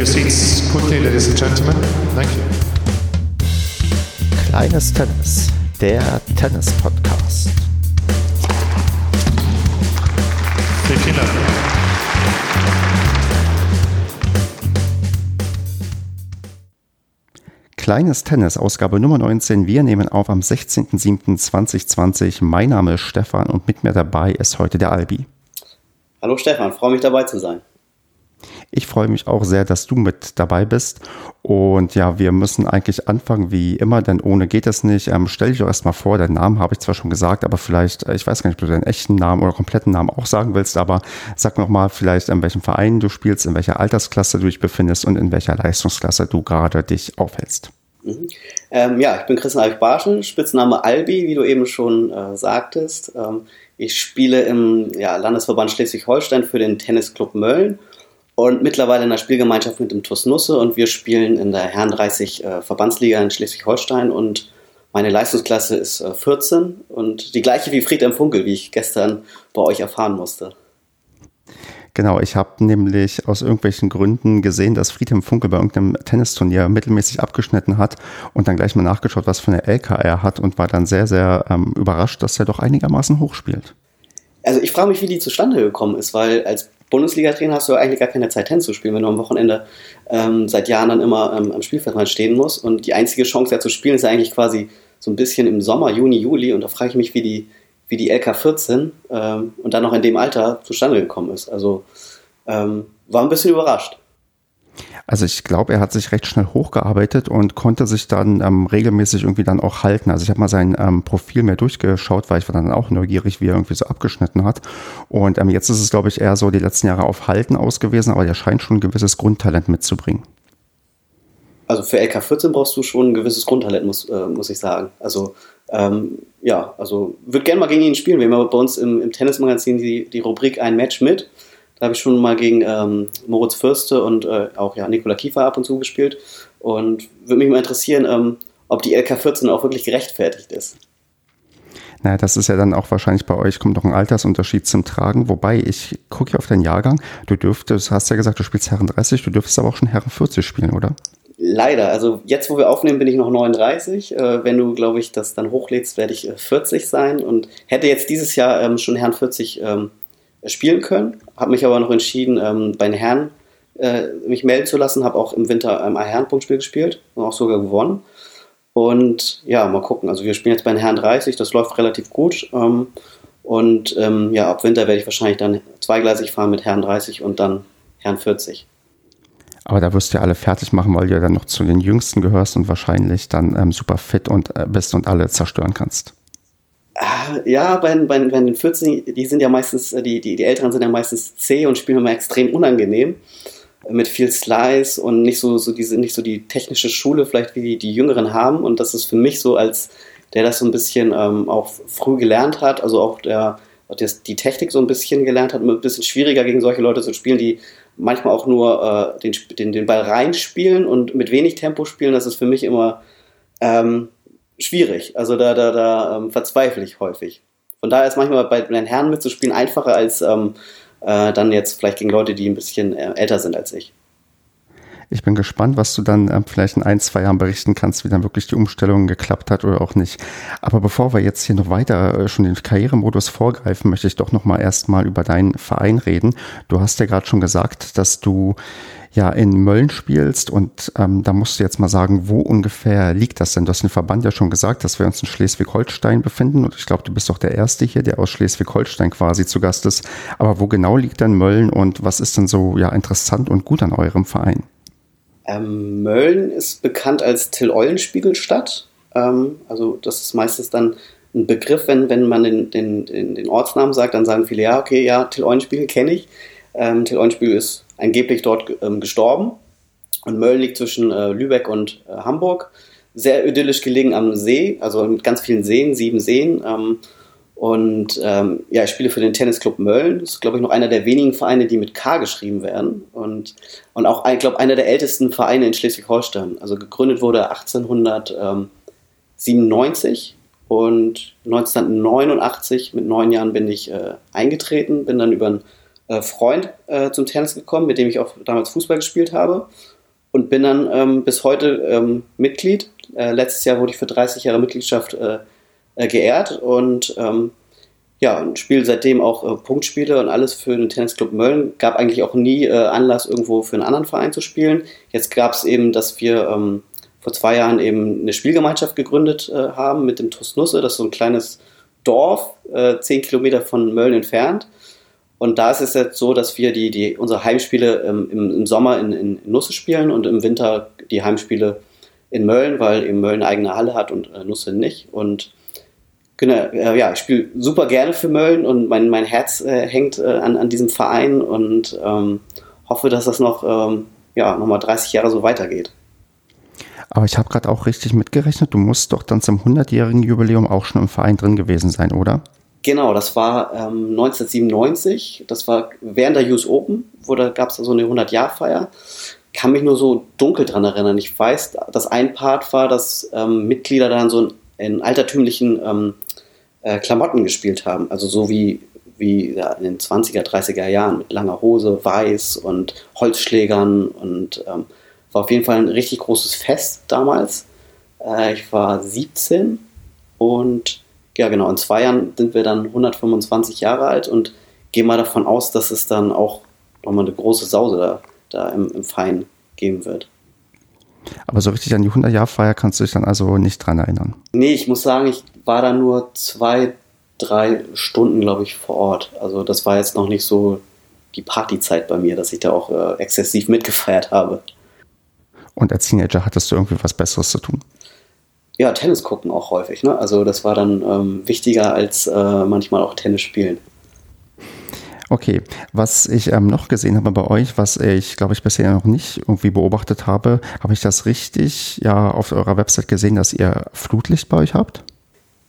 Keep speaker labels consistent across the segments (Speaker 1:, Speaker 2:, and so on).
Speaker 1: your seats quickly, ladies and gentlemen. Thank you.
Speaker 2: Kleines Tennis, der Tennis-Podcast.
Speaker 1: Vielen Dank.
Speaker 2: Kleines Tennis, Ausgabe Nummer 19. Wir nehmen auf am 16.07.2020. Mein Name ist Stefan und mit mir dabei ist heute der Albi.
Speaker 3: Hallo Stefan, freue mich dabei zu sein.
Speaker 2: Ich freue mich auch sehr, dass du mit dabei bist. Und ja, wir müssen eigentlich anfangen wie immer, denn ohne geht es nicht. Ähm, stell dich doch erstmal vor, deinen Namen habe ich zwar schon gesagt, aber vielleicht, äh, ich weiß gar nicht, ob du deinen echten Namen oder kompletten Namen auch sagen willst, aber sag nochmal vielleicht, in welchem Verein du spielst, in welcher Altersklasse du dich befindest und in welcher Leistungsklasse du gerade dich aufhältst.
Speaker 3: Mhm. Ähm, ja, ich bin Christian Alf Barschen, Spitzname Albi, wie du eben schon äh, sagtest. Ähm, ich spiele im ja, Landesverband Schleswig-Holstein für den Tennisclub Mölln und mittlerweile in der Spielgemeinschaft mit dem TuS Nusse. Und wir spielen in der Herren 30 äh, Verbandsliga in Schleswig-Holstein. Und meine Leistungsklasse ist äh, 14 und die gleiche wie Friedhelm Funkel, wie ich gestern bei euch erfahren musste.
Speaker 2: Genau, ich habe nämlich aus irgendwelchen Gründen gesehen, dass Friedhelm Funkel bei irgendeinem Tennisturnier mittelmäßig abgeschnitten hat und dann gleich mal nachgeschaut, was für eine LK er hat und war dann sehr, sehr ähm, überrascht, dass er doch einigermaßen hoch spielt.
Speaker 3: Also ich frage mich, wie die zustande gekommen ist, weil als Bundesliga-Trainer hast du eigentlich gar keine Zeit, Tennis zu spielen, wenn du am Wochenende ähm, seit Jahren dann immer ähm, am Spielfeld stehen musst. Und die einzige Chance, ja zu spielen, ist eigentlich quasi so ein bisschen im Sommer, Juni, Juli. Und da frage ich mich, wie die, wie die LK14 ähm, und dann noch in dem Alter zustande gekommen ist. Also ähm, war ein bisschen überrascht.
Speaker 2: Also ich glaube, er hat sich recht schnell hochgearbeitet und konnte sich dann ähm, regelmäßig irgendwie dann auch halten. Also ich habe mal sein ähm, Profil mehr durchgeschaut, weil ich war dann auch neugierig, wie er irgendwie so abgeschnitten hat. Und ähm, jetzt ist es, glaube ich, eher so die letzten Jahre auf Halten ausgewiesen, aber der scheint schon ein gewisses Grundtalent mitzubringen.
Speaker 3: Also für LK14 brauchst du schon ein gewisses Grundtalent, muss, äh, muss ich sagen. Also ähm, ja, also würde gerne mal gegen ihn spielen. Wir haben bei uns im, im Tennismagazin die, die Rubrik Ein Match mit. Da habe ich schon mal gegen ähm, Moritz Fürste und äh, auch ja, Nikola Kiefer ab und zu gespielt. Und würde mich mal interessieren, ähm, ob die LK14 auch wirklich gerechtfertigt ist.
Speaker 2: Naja, das ist ja dann auch wahrscheinlich bei euch, kommt noch ein Altersunterschied zum Tragen. Wobei, ich gucke ja auf deinen Jahrgang. Du dürftest, hast ja gesagt, du spielst Herren 30, du dürftest aber auch schon Herren 40 spielen, oder?
Speaker 3: Leider. Also jetzt, wo wir aufnehmen, bin ich noch 39. Äh, wenn du, glaube ich, das dann hochlädst, werde ich äh, 40 sein und hätte jetzt dieses Jahr ähm, schon Herren 40 ähm, spielen können. Habe mich aber noch entschieden, ähm, bei den Herren äh, mich melden zu lassen. Habe auch im Winter ähm, ein Herrenpunktspiel gespielt und auch sogar gewonnen. Und ja, mal gucken. Also wir spielen jetzt bei den Herren 30, das läuft relativ gut. Ähm, und ähm, ja, ab Winter werde ich wahrscheinlich dann zweigleisig fahren mit Herren 30 und dann Herren 40.
Speaker 2: Aber da wirst du ja alle fertig machen, weil du ja dann noch zu den Jüngsten gehörst und wahrscheinlich dann ähm, super fit und äh, bist und alle zerstören kannst.
Speaker 3: Ja, bei, bei, bei den 14, die sind ja meistens, äh, die, die, die Älteren sind ja meistens zäh und spielen immer extrem unangenehm. Mit viel Slice und nicht so, so diese, nicht so die technische Schule, vielleicht wie die, die Jüngeren haben. Und das ist für mich so, als der das so ein bisschen ähm, auch früh gelernt hat, also auch der, der die Technik so ein bisschen gelernt hat, ein bisschen schwieriger gegen solche Leute zu spielen, die manchmal auch nur äh, den, den, den Ball reinspielen und mit wenig Tempo spielen. Das ist für mich immer ähm, schwierig. Also da, da, da ähm, verzweifle ich häufig. Von daher ist manchmal bei den Herren mitzuspielen einfacher als ähm, äh, dann jetzt vielleicht gegen Leute, die ein bisschen äh, älter sind als ich.
Speaker 2: Ich bin gespannt, was du dann äh, vielleicht in ein, zwei Jahren berichten kannst, wie dann wirklich die Umstellung geklappt hat oder auch nicht. Aber bevor wir jetzt hier noch weiter äh, schon den Karrieremodus vorgreifen, möchte ich doch noch mal erstmal über deinen Verein reden. Du hast ja gerade schon gesagt, dass du ja in Mölln spielst und ähm, da musst du jetzt mal sagen, wo ungefähr liegt das denn? Du hast den Verband ja schon gesagt, dass wir uns in Schleswig-Holstein befinden und ich glaube, du bist doch der Erste hier, der aus Schleswig-Holstein quasi zu Gast ist. Aber wo genau liegt denn Mölln und was ist denn so ja interessant und gut an eurem Verein?
Speaker 3: Ähm, Mölln ist bekannt als Till-Eulenspiegelstadt. Ähm, also das ist meistens dann ein Begriff, wenn, wenn man den, den, den, den Ortsnamen sagt, dann sagen viele, ja, okay, ja, Till-Eulenspiegel kenne ich. Ähm, Till-Eulenspiegel ist angeblich dort ähm, gestorben. Und Mölln liegt zwischen äh, Lübeck und äh, Hamburg. Sehr idyllisch gelegen am See, also mit ganz vielen Seen, sieben Seen. Ähm, und ähm, ja, ich spiele für den Tennisclub Mölln. Das ist, glaube ich, noch einer der wenigen Vereine, die mit K geschrieben werden. Und, und auch, ich glaube, einer der ältesten Vereine in Schleswig-Holstein. Also gegründet wurde 1897 und 1989, mit neun Jahren, bin ich äh, eingetreten, bin dann über einen äh, Freund äh, zum Tennis gekommen, mit dem ich auch damals Fußball gespielt habe. Und bin dann ähm, bis heute ähm, Mitglied. Äh, letztes Jahr wurde ich für 30 Jahre Mitgliedschaft äh, äh, geehrt und ähm, ja, und spiele seitdem auch äh, Punktspiele und alles für den Tennisclub Mölln. Gab eigentlich auch nie Anlass, irgendwo für einen anderen Verein zu spielen. Jetzt gab es eben, dass wir ähm, vor zwei Jahren eben eine Spielgemeinschaft gegründet haben mit dem TuS Nusse. Das ist so ein kleines Dorf, zehn Kilometer von Mölln entfernt. Und da ist es jetzt so, dass wir die, die, unsere Heimspiele ähm, im, im, Sommer in, in, Nusse spielen und im Winter die Heimspiele in Mölln, weil eben Mölln eine eigene Halle hat und äh, Nusse nicht. Und genau, äh, ja, ich spiele super gerne für Mölln und mein, mein Herz äh, hängt äh, an, an diesem Verein und ähm, hoffe, dass das noch, ähm, ja, nochmal 30 Jahre so weitergeht.
Speaker 2: Aber ich habe gerade auch richtig mitgerechnet, du musst doch dann zum 100-jährigen Jubiläum auch schon im Verein drin gewesen sein, oder?
Speaker 3: Genau, das war ähm, 1997, das war während der US Open, wo da gab es so eine 100-Jahr-Feier. Kann mich nur so dunkel dran erinnern. Ich weiß, dass ein Part war, dass ähm, Mitglieder dann so in, in altertümlichen ähm, äh, Klamotten gespielt haben. Also so wie, wie ja, in den 20er, 30er Jahren mit langer Hose, weiß und Holzschlägern und ähm, war auf jeden Fall ein richtig großes Fest damals. Äh, ich war 17 und ja genau, in zwei Jahren sind wir dann 125 Jahre alt und gehe mal davon aus, dass es dann auch nochmal eine große Sause da, da im, im Verein geben wird.
Speaker 2: Aber so richtig an die 100-Jahr-Feier kannst du dich dann also nicht dran erinnern?
Speaker 3: Nee, ich muss sagen, ich war da nur zwei, drei Stunden, glaube ich, vor Ort. Also das war jetzt noch nicht so die Partyzeit bei mir, dass ich da auch äh, exzessiv mitgefeiert habe.
Speaker 2: Und als Teenager hattest du irgendwie was Besseres zu tun?
Speaker 3: Ja, Tennis gucken auch häufig. Ne? Also das war dann ähm, wichtiger als äh, manchmal auch Tennis spielen.
Speaker 2: Okay, was ich ähm, noch gesehen habe bei euch, was ich glaube ich bisher noch nicht irgendwie beobachtet habe, habe ich das richtig ja auf eurer Website gesehen, dass ihr Flutlicht bei euch habt?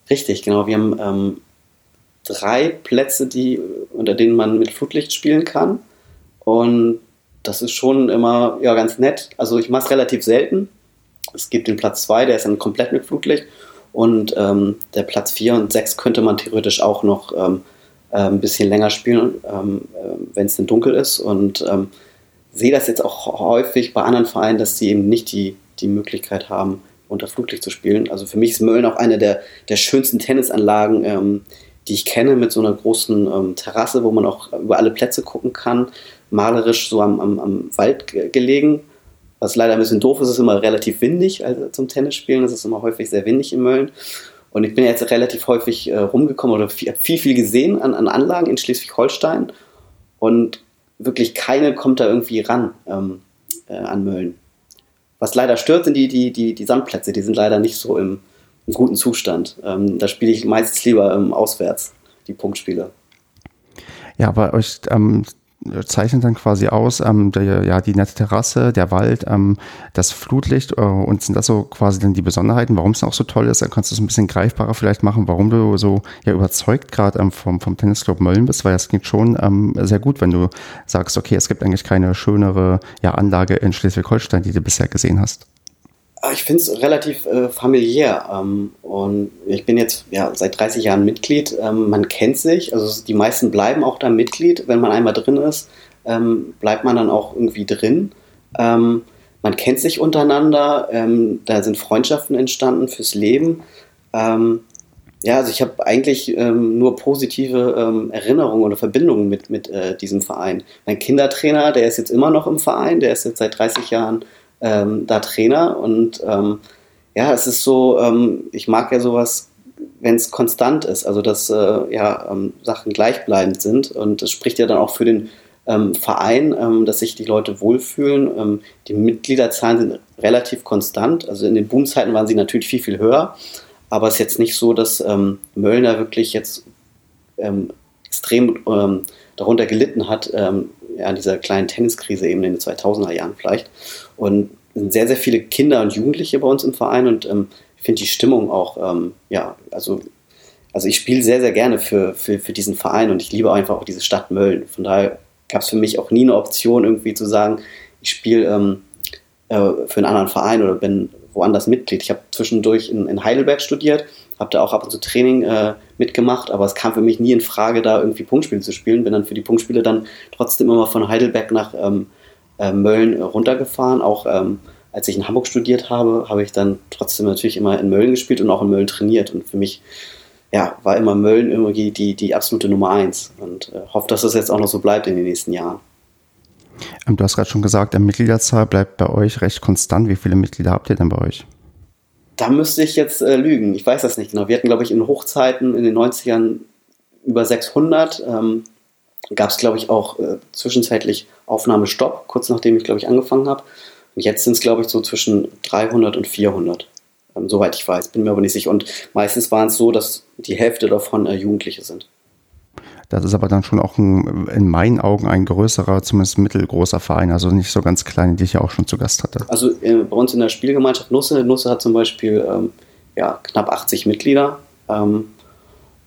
Speaker 3: Richtig, genau. Wir haben ähm, drei Plätze, die, unter denen man mit Flutlicht spielen kann. Und das ist schon immer ja, ganz nett. Also ich mache es relativ selten. Es gibt den Platz 2, der ist dann komplett mit Flutlicht. Und ähm, der Platz 4 und 6 könnte man theoretisch auch noch ähm, äh, ein bisschen länger spielen, ähm, äh, wenn es denn dunkel ist. Und ähm, sehe das jetzt auch häufig bei anderen Vereinen, dass sie eben nicht die, die Möglichkeit haben, unter Flutlicht zu spielen. Also für mich ist Mölln auch eine der, der schönsten Tennisanlagen, ähm, die ich kenne, mit so einer großen ähm, Terrasse, wo man auch über alle Plätze gucken kann malerisch so am, am, am Wald gelegen. Was leider ein bisschen doof ist, ist immer relativ windig also zum Tennisspielen. Es ist immer häufig sehr windig in Mölln. Und ich bin jetzt relativ häufig äh, rumgekommen oder viel, viel, viel gesehen an, an Anlagen in Schleswig-Holstein. Und wirklich keine kommt da irgendwie ran ähm, äh, an Mölln. Was leider stört, sind die, die, die, die Sandplätze. Die sind leider nicht so im, im guten Zustand. Ähm, da spiele ich meistens lieber ähm, auswärts, die Punktspiele.
Speaker 2: Ja, aber euch ähm, zeichnet dann quasi aus, ähm, der, ja, die nette Terrasse, der Wald, ähm, das Flutlicht äh, und sind das so quasi dann die Besonderheiten, warum es auch so toll ist? Dann kannst du es ein bisschen greifbarer vielleicht machen, warum du so ja überzeugt gerade ähm, vom, vom Tennisclub Mölln bist, weil das klingt schon ähm, sehr gut, wenn du sagst, okay, es gibt eigentlich keine schönere ja, Anlage in Schleswig-Holstein, die du bisher gesehen hast.
Speaker 3: Ah, ich finde es relativ äh, familiär ähm, und ich bin jetzt ja, seit 30 Jahren Mitglied. Ähm, man kennt sich, also die meisten bleiben auch da Mitglied. Wenn man einmal drin ist, ähm, bleibt man dann auch irgendwie drin. Ähm, man kennt sich untereinander, ähm, da sind Freundschaften entstanden fürs Leben. Ähm, ja, also ich habe eigentlich nur positive Erinnerungen oder Verbindungen mit, mit äh, diesem Verein. Mein Kindertrainer, der ist jetzt immer noch im Verein, der ist jetzt seit 30 Jahren ähm, da Trainer. Und ähm, ja, es ist so, ähm, ich mag ja sowas, wenn es konstant ist, also dass äh, ja, ähm, Sachen gleichbleibend sind. Und das spricht ja dann auch für den ähm, Verein, ähm, dass sich die Leute wohlfühlen. die Mitgliederzahlen sind relativ konstant. Also in den Boomzeiten waren sie natürlich viel, viel höher. Aber es ist jetzt nicht so, dass Möllner wirklich jetzt extrem darunter gelitten hat, ja, dieser kleinen Tenniskrise eben in den 2000er Jahren vielleicht. Und sind sehr, sehr viele Kinder und Jugendliche bei uns im Verein und ähm, ich finde die Stimmung auch, ähm, ja, also, also ich spiele sehr, sehr gerne für, für, für diesen Verein und ich liebe einfach auch diese Stadt Mölln. Von daher gab es für mich auch nie eine Option, irgendwie zu sagen, ich spiele ähm, äh, für einen anderen Verein oder bin woanders Mitglied. Ich habe zwischendurch in, in Heidelberg studiert, habe da auch ab und zu Training äh, mitgemacht, aber es kam für mich nie in Frage, da irgendwie Punktspiele zu spielen. Bin dann für die Punktspiele dann trotzdem immer von Heidelberg nach ähm, äh, Mölln runtergefahren. Auch ähm, als ich in Hamburg studiert habe, habe ich dann trotzdem natürlich immer in Mölln gespielt und auch in Mölln trainiert. Und für mich ja, war immer Mölln irgendwie die, die absolute Nummer eins und äh, hoffe, dass das jetzt auch noch so bleibt in den nächsten Jahren.
Speaker 2: Ähm, du hast gerade schon gesagt, die Mitgliederzahl bleibt bei euch recht konstant. Wie viele Mitglieder habt ihr denn bei euch?
Speaker 3: Da müsste ich jetzt äh, lügen. Ich weiß das nicht genau. Wir hatten, glaube ich, in Hochzeiten in den 90ern über 600. Ähm, Gab es, glaube ich, auch äh, zwischenzeitlich Aufnahmestopp, kurz nachdem ich, glaube ich, angefangen habe. Und jetzt sind es, glaube ich, so zwischen 300 und 400. Ähm, soweit ich weiß, bin mir aber nicht sicher. Und meistens waren es so, dass die Hälfte davon äh, Jugendliche sind.
Speaker 2: Das ist aber dann schon auch ein, in meinen Augen ein größerer, zumindest mittelgroßer Verein, also nicht so ganz klein, die ich ja auch schon zu Gast hatte.
Speaker 3: Also äh, bei uns in der Spielgemeinschaft Nusse, Nusse hat zum Beispiel ähm, ja, knapp 80 Mitglieder ähm,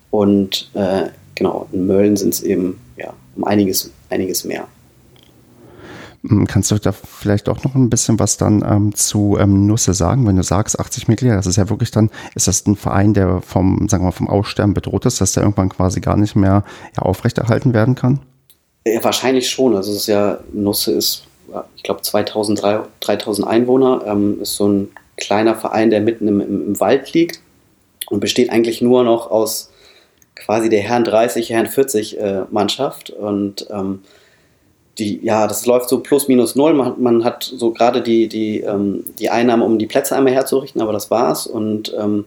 Speaker 3: und äh, genau, in Mölln sind es eben ja, um einiges, einiges mehr.
Speaker 2: Hm, kannst du da vielleicht auch noch ein bisschen was dann ähm, zu ähm, Nusse sagen, wenn du sagst 80 Mitglieder, das ist ja wirklich dann, ist das ein Verein, der vom, sagen wir mal, vom Aussterben bedroht ist, dass der irgendwann quasi gar nicht mehr ja, aufrechterhalten werden kann?
Speaker 3: Ja, wahrscheinlich schon. Also es ist ja, Nusse ist, ich glaube, 2000, 3000 Einwohner, ähm, ist so ein kleiner Verein, der mitten im, im, im Wald liegt und besteht eigentlich nur noch aus quasi der Herren 30, Herren 40 äh, Mannschaft und ähm, die, ja, das läuft so plus minus null. Man, man hat so gerade die, die, ähm, die Einnahmen, um die Plätze einmal herzurichten, aber das war's. Und ähm,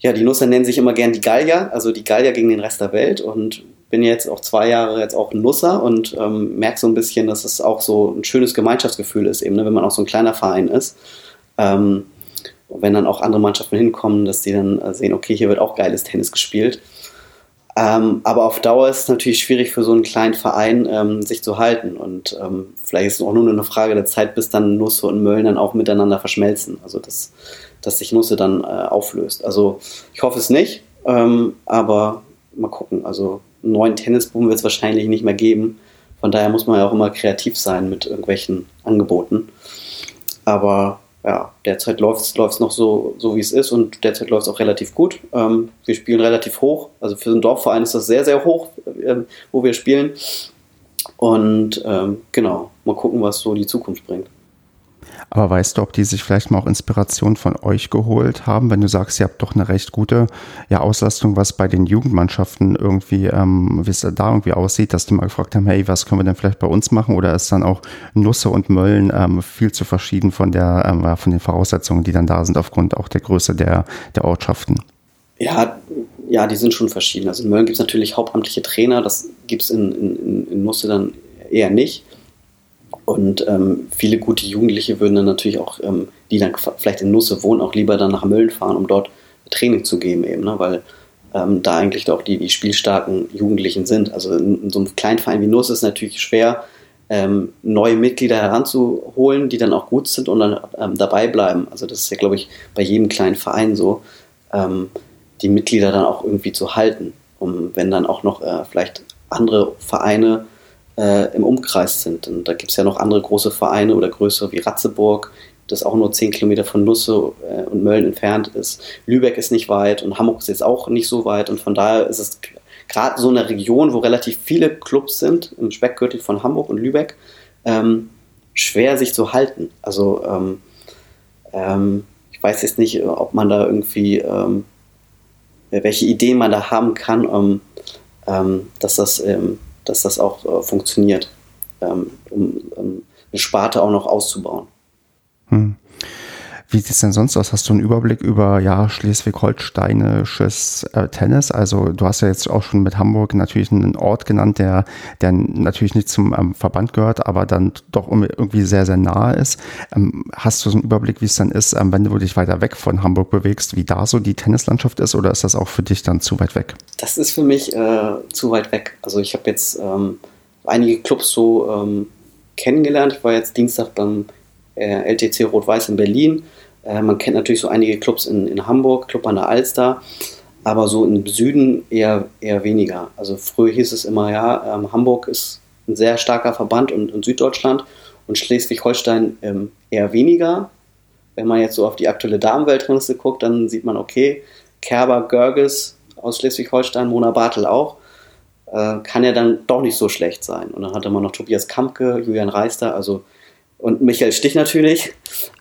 Speaker 3: ja, die Nusser nennen sich immer gern die Gallier, also die Gallier gegen den Rest der Welt. Und bin jetzt auch zwei Jahre jetzt auch Nusser und ähm, merke so ein bisschen, dass es auch so ein schönes Gemeinschaftsgefühl ist, eben, ne, wenn man auch so ein kleiner Verein ist. Ähm, wenn dann auch andere Mannschaften hinkommen, dass die dann äh, sehen, okay, hier wird auch geiles Tennis gespielt. Ähm, aber auf Dauer ist es natürlich schwierig für so einen kleinen Verein, ähm, sich zu halten. Und ähm, vielleicht ist es auch nur eine Frage der Zeit, bis dann Nusse und Mölln dann auch miteinander verschmelzen. Also dass, dass sich Nusse dann äh, auflöst. Also ich hoffe es nicht, ähm, aber mal gucken. Also einen neuen Tennisboom wird es wahrscheinlich nicht mehr geben. Von daher muss man ja auch immer kreativ sein mit irgendwelchen Angeboten. Aber ja, derzeit läuft es noch so, so wie es ist und derzeit läuft es auch relativ gut. Ähm, wir spielen relativ hoch, also für einen Dorfverein ist das sehr, sehr hoch, äh, wo wir spielen. Und ähm, genau, mal gucken, was so die Zukunft bringt.
Speaker 2: Aber weißt du, ob die sich vielleicht mal auch Inspiration von euch geholt haben, wenn du sagst, ihr habt doch eine recht gute ja, Auslastung, was bei den Jugendmannschaften irgendwie, ähm, wie es da irgendwie aussieht, dass die mal gefragt haben, hey, was können wir denn vielleicht bei uns machen? Oder ist dann auch Nusse und Mölln ähm, viel zu verschieden von der, ähm, von den Voraussetzungen, die dann da sind, aufgrund auch der Größe der, der Ortschaften?
Speaker 3: Ja, ja, die sind schon verschieden. Also in Mölln gibt es natürlich hauptamtliche Trainer, das gibt es in, in, in Nusse dann eher nicht. Und ähm, viele gute Jugendliche würden dann natürlich auch, ähm, die dann vielleicht in Nusse wohnen, auch lieber dann nach Mölln fahren, um dort Training zu geben eben, ne? weil ähm, da eigentlich auch die, die spielstarken Jugendlichen sind. Also in, in so einem kleinen Verein wie Nusse ist es natürlich schwer, ähm, neue Mitglieder heranzuholen, die dann auch gut sind und dann ähm, dabei bleiben. Also das ist ja, glaube ich, bei jedem kleinen Verein so, ähm, die Mitglieder dann auch irgendwie zu halten, um wenn dann auch noch äh, vielleicht andere Vereine äh, im Umkreis sind. Und da gibt es ja noch andere große Vereine oder größere wie Ratzeburg, das auch nur 10 Kilometer von Nusse äh, und Mölln entfernt ist. Lübeck ist nicht weit und Hamburg ist jetzt auch nicht so weit. Und von daher ist es gerade so eine Region, wo relativ viele Clubs sind, im Speckgürtel von Hamburg und Lübeck, ähm, schwer sich zu halten. Also ähm, ähm, ich weiß jetzt nicht, ob man da irgendwie, ähm, welche Ideen man da haben kann, um, ähm, dass das ähm, dass das auch äh, funktioniert, ähm, um, um, eine Sparte auch noch auszubauen. Hm.
Speaker 2: Wie sieht es denn sonst aus? Hast du einen Überblick über ja, schleswig-holsteinisches äh, Tennis? Also du hast ja jetzt auch schon mit Hamburg natürlich einen Ort genannt, der, der natürlich nicht zum ähm, Verband gehört, aber dann doch irgendwie sehr, sehr nahe ist. Ähm, hast du so einen Überblick, wie es dann ist, ähm, wenn du dich weiter weg von Hamburg bewegst, wie da so die Tennislandschaft ist oder ist das auch für dich dann zu weit weg?
Speaker 3: Das ist für mich äh, zu weit weg. Also ich habe jetzt ähm, einige Clubs so ähm, kennengelernt. Ich war jetzt Dienstag beim äh, LTC Rot-Weiß in Berlin. Äh, man kennt natürlich so einige Clubs in, in Hamburg, Club an der Alster, aber so im Süden eher, eher weniger. Also früher hieß es immer, ja, ähm, Hamburg ist ein sehr starker Verband und, und Süddeutschland und Schleswig-Holstein ähm, eher weniger. Wenn man jetzt so auf die aktuelle Damenweltrangliste guckt, dann sieht man, okay, Kerber, Görges aus Schleswig-Holstein, Mona Bartel auch, äh, kann ja dann doch nicht so schlecht sein. Und dann hatte man noch Tobias Kampke, Julian Reister, also und Michael Stich natürlich.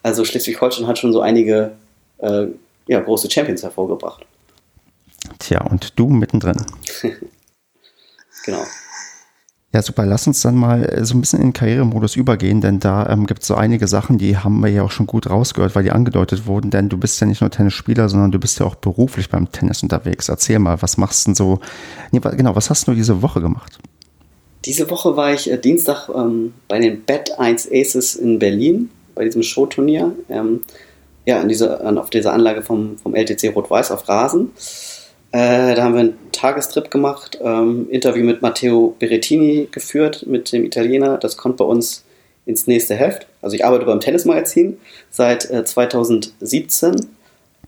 Speaker 3: Also Schleswig-Holstein hat schon so einige äh, ja, große Champions hervorgebracht.
Speaker 2: Tja, und du mittendrin.
Speaker 3: genau.
Speaker 2: Ja, super. Lass uns dann mal äh, so ein bisschen in den Karrieremodus übergehen, denn da ähm, gibt es so einige Sachen, die haben wir ja auch schon gut rausgehört, weil die angedeutet wurden, denn du bist ja nicht nur Tennisspieler, sondern du bist ja auch beruflich beim Tennis unterwegs. Erzähl mal, was machst du denn so? Nee, genau, was hast du diese Woche gemacht?
Speaker 3: Diese Woche war ich äh, Dienstag ähm, bei den Bet 1 Aces in Berlin, bei diesem Showturnier. Ähm, ja, in dieser, auf dieser Anlage vom, vom LTC Rot-Weiß auf Rasen. Äh, da haben wir einen Tagestrip gemacht, ähm, Interview mit Matteo Berettini geführt, mit dem Italiener. Das kommt bei uns ins nächste Heft. Also ich arbeite beim Tennismagazin seit äh, 2017.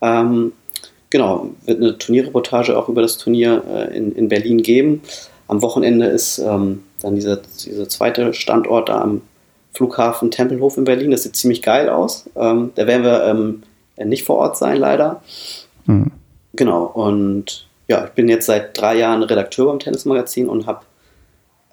Speaker 3: Ähm, genau, wird eine Turnierreportage auch über das Turnier äh, in, in Berlin geben. Am Wochenende ist ähm, dann dieser, dieser zweite Standort da am Flughafen Tempelhof in Berlin. Das sieht ziemlich geil aus. Ähm, da werden wir ähm, nicht vor Ort sein, leider. Mhm. Genau, und ja, ich bin jetzt seit drei Jahren Redakteur beim Tennismagazin und habe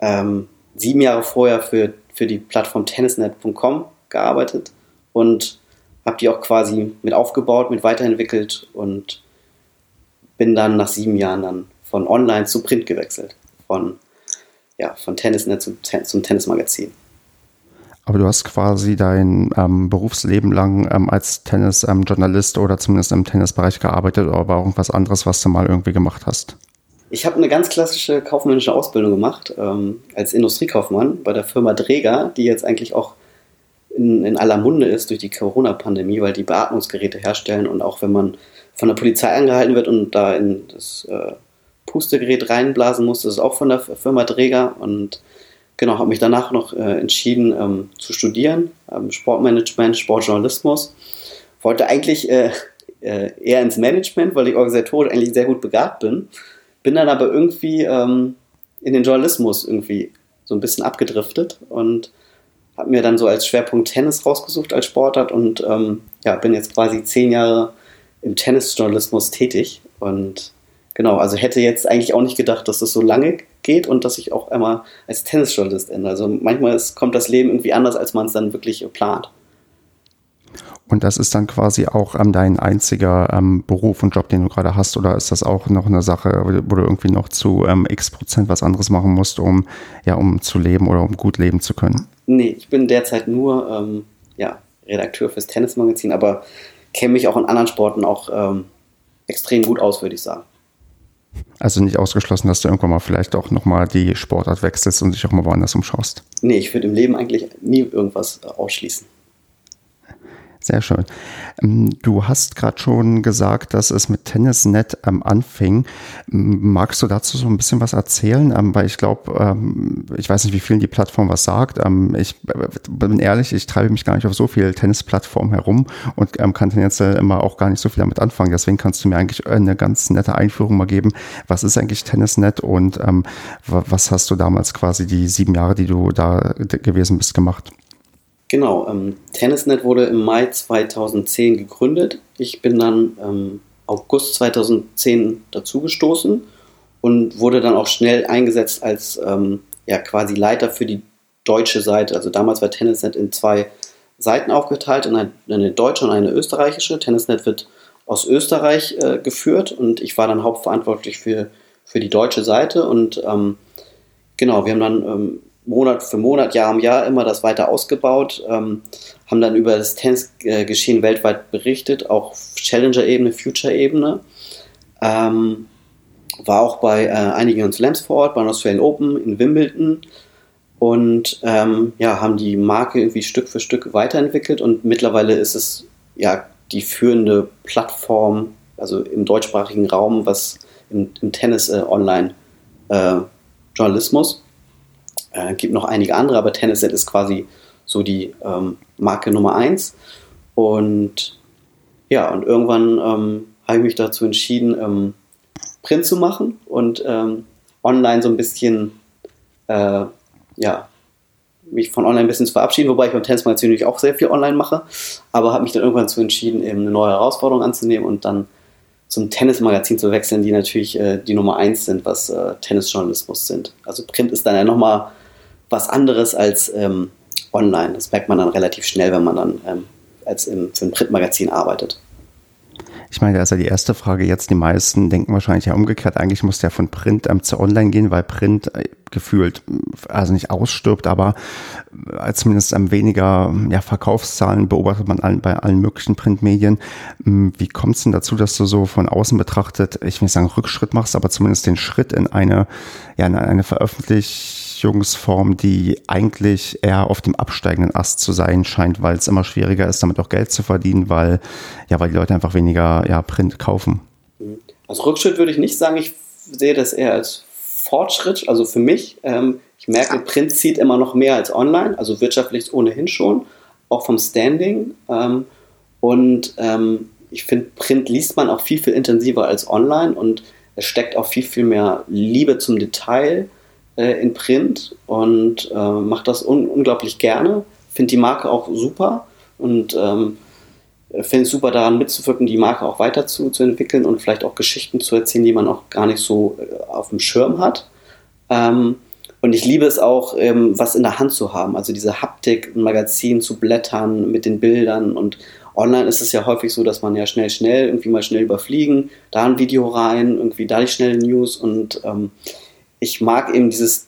Speaker 3: ähm, sieben Jahre vorher für, für die Plattform tennisnet.com gearbeitet und habe die auch quasi mit aufgebaut, mit weiterentwickelt und bin dann nach sieben Jahren dann von online zu Print gewechselt. Von, ja, von Tennisnet zum, zum Tennismagazin.
Speaker 2: Aber du hast quasi dein ähm, Berufsleben lang ähm, als Tennisjournalist ähm, oder zumindest im Tennisbereich gearbeitet oder war irgendwas anderes, was du mal irgendwie gemacht hast?
Speaker 3: Ich habe eine ganz klassische kaufmännische Ausbildung gemacht ähm, als Industriekaufmann bei der Firma Dräger, die jetzt eigentlich auch in, in aller Munde ist durch die Corona-Pandemie, weil die Beatmungsgeräte herstellen und auch wenn man von der Polizei angehalten wird und da in das äh, Pustegerät reinblasen muss, das ist auch von der Firma Dräger und genau, habe mich danach noch äh, entschieden ähm, zu studieren, ähm, Sportmanagement, Sportjournalismus. Wollte eigentlich äh, äh, eher ins Management, weil ich organisatorisch eigentlich sehr gut begabt bin. Bin dann aber irgendwie ähm, in den Journalismus irgendwie so ein bisschen abgedriftet und habe mir dann so als Schwerpunkt Tennis rausgesucht als Sportart und ähm, ja, bin jetzt quasi zehn Jahre im Tennisjournalismus tätig und genau, also hätte jetzt eigentlich auch nicht gedacht, dass das so lange geht und dass ich auch einmal als Tennisjournalist ende. Also manchmal ist, kommt das Leben irgendwie anders, als man es dann wirklich plant.
Speaker 2: Und das ist dann quasi auch ähm, dein einziger ähm, Beruf und Job, den du gerade hast, oder ist das auch noch eine Sache, wo du irgendwie noch zu ähm, x Prozent was anderes machen musst, um ja, um zu leben oder um gut leben zu können?
Speaker 3: Nee, ich bin derzeit nur ähm, ja, Redakteur fürs Tennismagazin, aber kenne mich auch in anderen Sporten auch ähm, extrem gut aus, würde ich sagen.
Speaker 2: Also nicht ausgeschlossen, dass du irgendwann mal vielleicht auch nochmal die Sportart wechselst und dich auch mal woanders umschaust.
Speaker 3: Nee, ich würde im Leben eigentlich nie irgendwas ausschließen.
Speaker 2: Sehr schön. Ähm, du hast gerade schon gesagt, dass es mit Tennisnet ähm, anfing. Magst du dazu so ein bisschen was erzählen? Ähm, weil ich glaube, ähm, ich weiß nicht, wie vielen die Plattform was sagt. Ähm, ich äh, bin ehrlich, ich treibe mich gar nicht auf so viele Tennisplattformen herum und ähm, kann jetzt immer auch gar nicht so viel damit anfangen. Deswegen kannst du mir eigentlich eine ganz nette Einführung mal geben. Was ist eigentlich Tennisnet und was hast du damals quasi die sieben Jahre, die du da gewesen bist, gemacht?
Speaker 3: Genau, ähm, Tennisnet wurde im Mai 2010 gegründet. Ich bin dann ähm, August 2010 dazugestoßen und wurde dann auch schnell eingesetzt als ähm, ja, quasi Leiter für die deutsche Seite. Also damals war Tennisnet in zwei Seiten aufgeteilt, in eine, eine deutsche und eine österreichische. Tennisnet wird aus Österreich äh, geführt und ich war dann hauptverantwortlich für, für die deutsche Seite und ähm, genau, wir haben dann ähm, Monat für Monat, Jahr um Jahr immer das weiter ausgebaut, ähm, haben dann über das Tennisgeschehen weltweit berichtet, auch Challenger-Ebene, Future-Ebene. Ähm, war auch bei äh, einigen Slams vor Ort, beim Australian Open in Wimbledon und ähm, ja, haben die Marke irgendwie Stück für Stück weiterentwickelt und mittlerweile ist es ja die führende Plattform, also im deutschsprachigen Raum, was im, im Tennis äh, online äh, Journalismus. Äh, gibt noch einige andere, aber Tennisnet ist quasi so die ähm, Marke Nummer eins. Und ja, und irgendwann ähm, habe ich mich dazu entschieden, ähm, Print zu machen und ähm, online so ein bisschen, äh, ja, mich von online ein bisschen zu verabschieden, wobei ich beim Tennis natürlich auch sehr viel online mache, aber habe mich dann irgendwann dazu entschieden, eben eine neue Herausforderung anzunehmen und dann zum Tennismagazin zu wechseln, die natürlich äh, die Nummer eins sind, was äh, Tennisjournalismus sind. Also Print ist dann ja nochmal was anderes als ähm, online. Das merkt man dann relativ schnell, wenn man dann ähm, als im, für ein Printmagazin arbeitet.
Speaker 2: Ich meine, da ist ja die erste Frage jetzt. Die meisten denken wahrscheinlich ja umgekehrt. Eigentlich muss der von Print zu Online gehen, weil Print äh, gefühlt, also nicht ausstirbt, aber äh, zumindest ähm, weniger ja, Verkaufszahlen beobachtet man allen, bei allen möglichen Printmedien. Ähm, wie kommt es denn dazu, dass du so von außen betrachtet, ich will nicht sagen Rückschritt machst, aber zumindest den Schritt in eine, ja, in eine Veröffentlichung Veröffentlichungsform, die eigentlich eher auf dem absteigenden Ast zu sein scheint, weil es immer schwieriger ist, damit auch Geld zu verdienen, weil, ja, weil die Leute einfach weniger ja, Print kaufen.
Speaker 3: Als Rückschritt würde ich nicht sagen, ich sehe das eher als Fortschritt, also für mich. Ähm, ich merke, Print zieht immer noch mehr als online, also wirtschaftlich ohnehin schon, auch vom Standing. Ähm, und ähm, ich finde, Print liest man auch viel, viel intensiver als online und es steckt auch viel, viel mehr Liebe zum Detail äh, in Print und äh, mache das un unglaublich gerne. Finde die Marke auch super und ähm, finde es super daran mitzuwirken, die Marke auch weiter zu, zu entwickeln und vielleicht auch Geschichten zu erzählen, die man auch gar nicht so äh, auf dem Schirm hat. Ähm, und ich liebe es auch, ähm, was in der Hand zu haben. Also diese Haptik, ein Magazin zu blättern mit den Bildern. Und online ist es ja häufig so, dass man ja schnell, schnell, irgendwie mal schnell überfliegen, da ein Video rein, irgendwie da die schnelle News. Und ähm, ich mag eben dieses,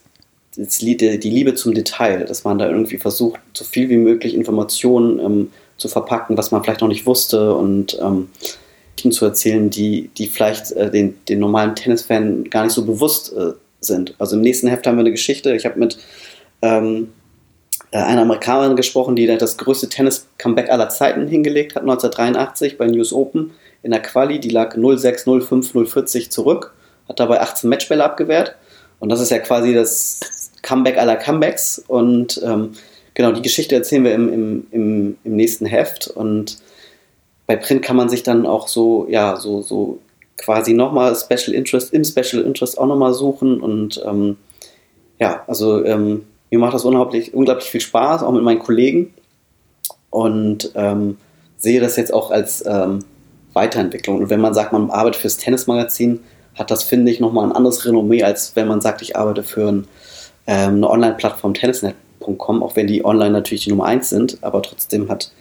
Speaker 3: Lied, die Liebe zum Detail, dass man da irgendwie versucht, so viel wie möglich Informationen ähm, zu verpacken, was man vielleicht noch nicht wusste und ähm, zu erzählen, die, die vielleicht äh, den, den normalen Tennisfan gar nicht so bewusst äh, sind. Also im nächsten Heft haben wir eine Geschichte. Ich habe mit ähm, äh, einer Amerikanerin gesprochen, die das größte Tennis-Comeback aller Zeiten hingelegt hat, 1983 bei News Open in der Quali. Die lag 06, 05, 040 zurück, hat dabei 18 Matchbälle abgewehrt und das ist ja quasi das Comeback aller Comebacks. Und ähm, genau, die Geschichte erzählen wir im, im, im, im, nächsten Heft. Und bei Print kann man sich dann auch so, ja, so, so quasi nochmal Special Interest, im Special Interest auch nochmal suchen. Und ähm, ja, also ähm, mir macht das unglaublich, unglaublich viel Spaß, auch mit meinen Kollegen. Und ähm, sehe das jetzt auch als ähm, Weiterentwicklung. Und wenn man sagt, man arbeitet fürs Tennismagazin, hat das, finde ich, nochmal ein anderes Renommee, als wenn man sagt, ich arbeite für ein, ähm, eine Online-Plattform tennisnet.com, auch wenn die online natürlich die Nummer eins sind, aber trotzdem hat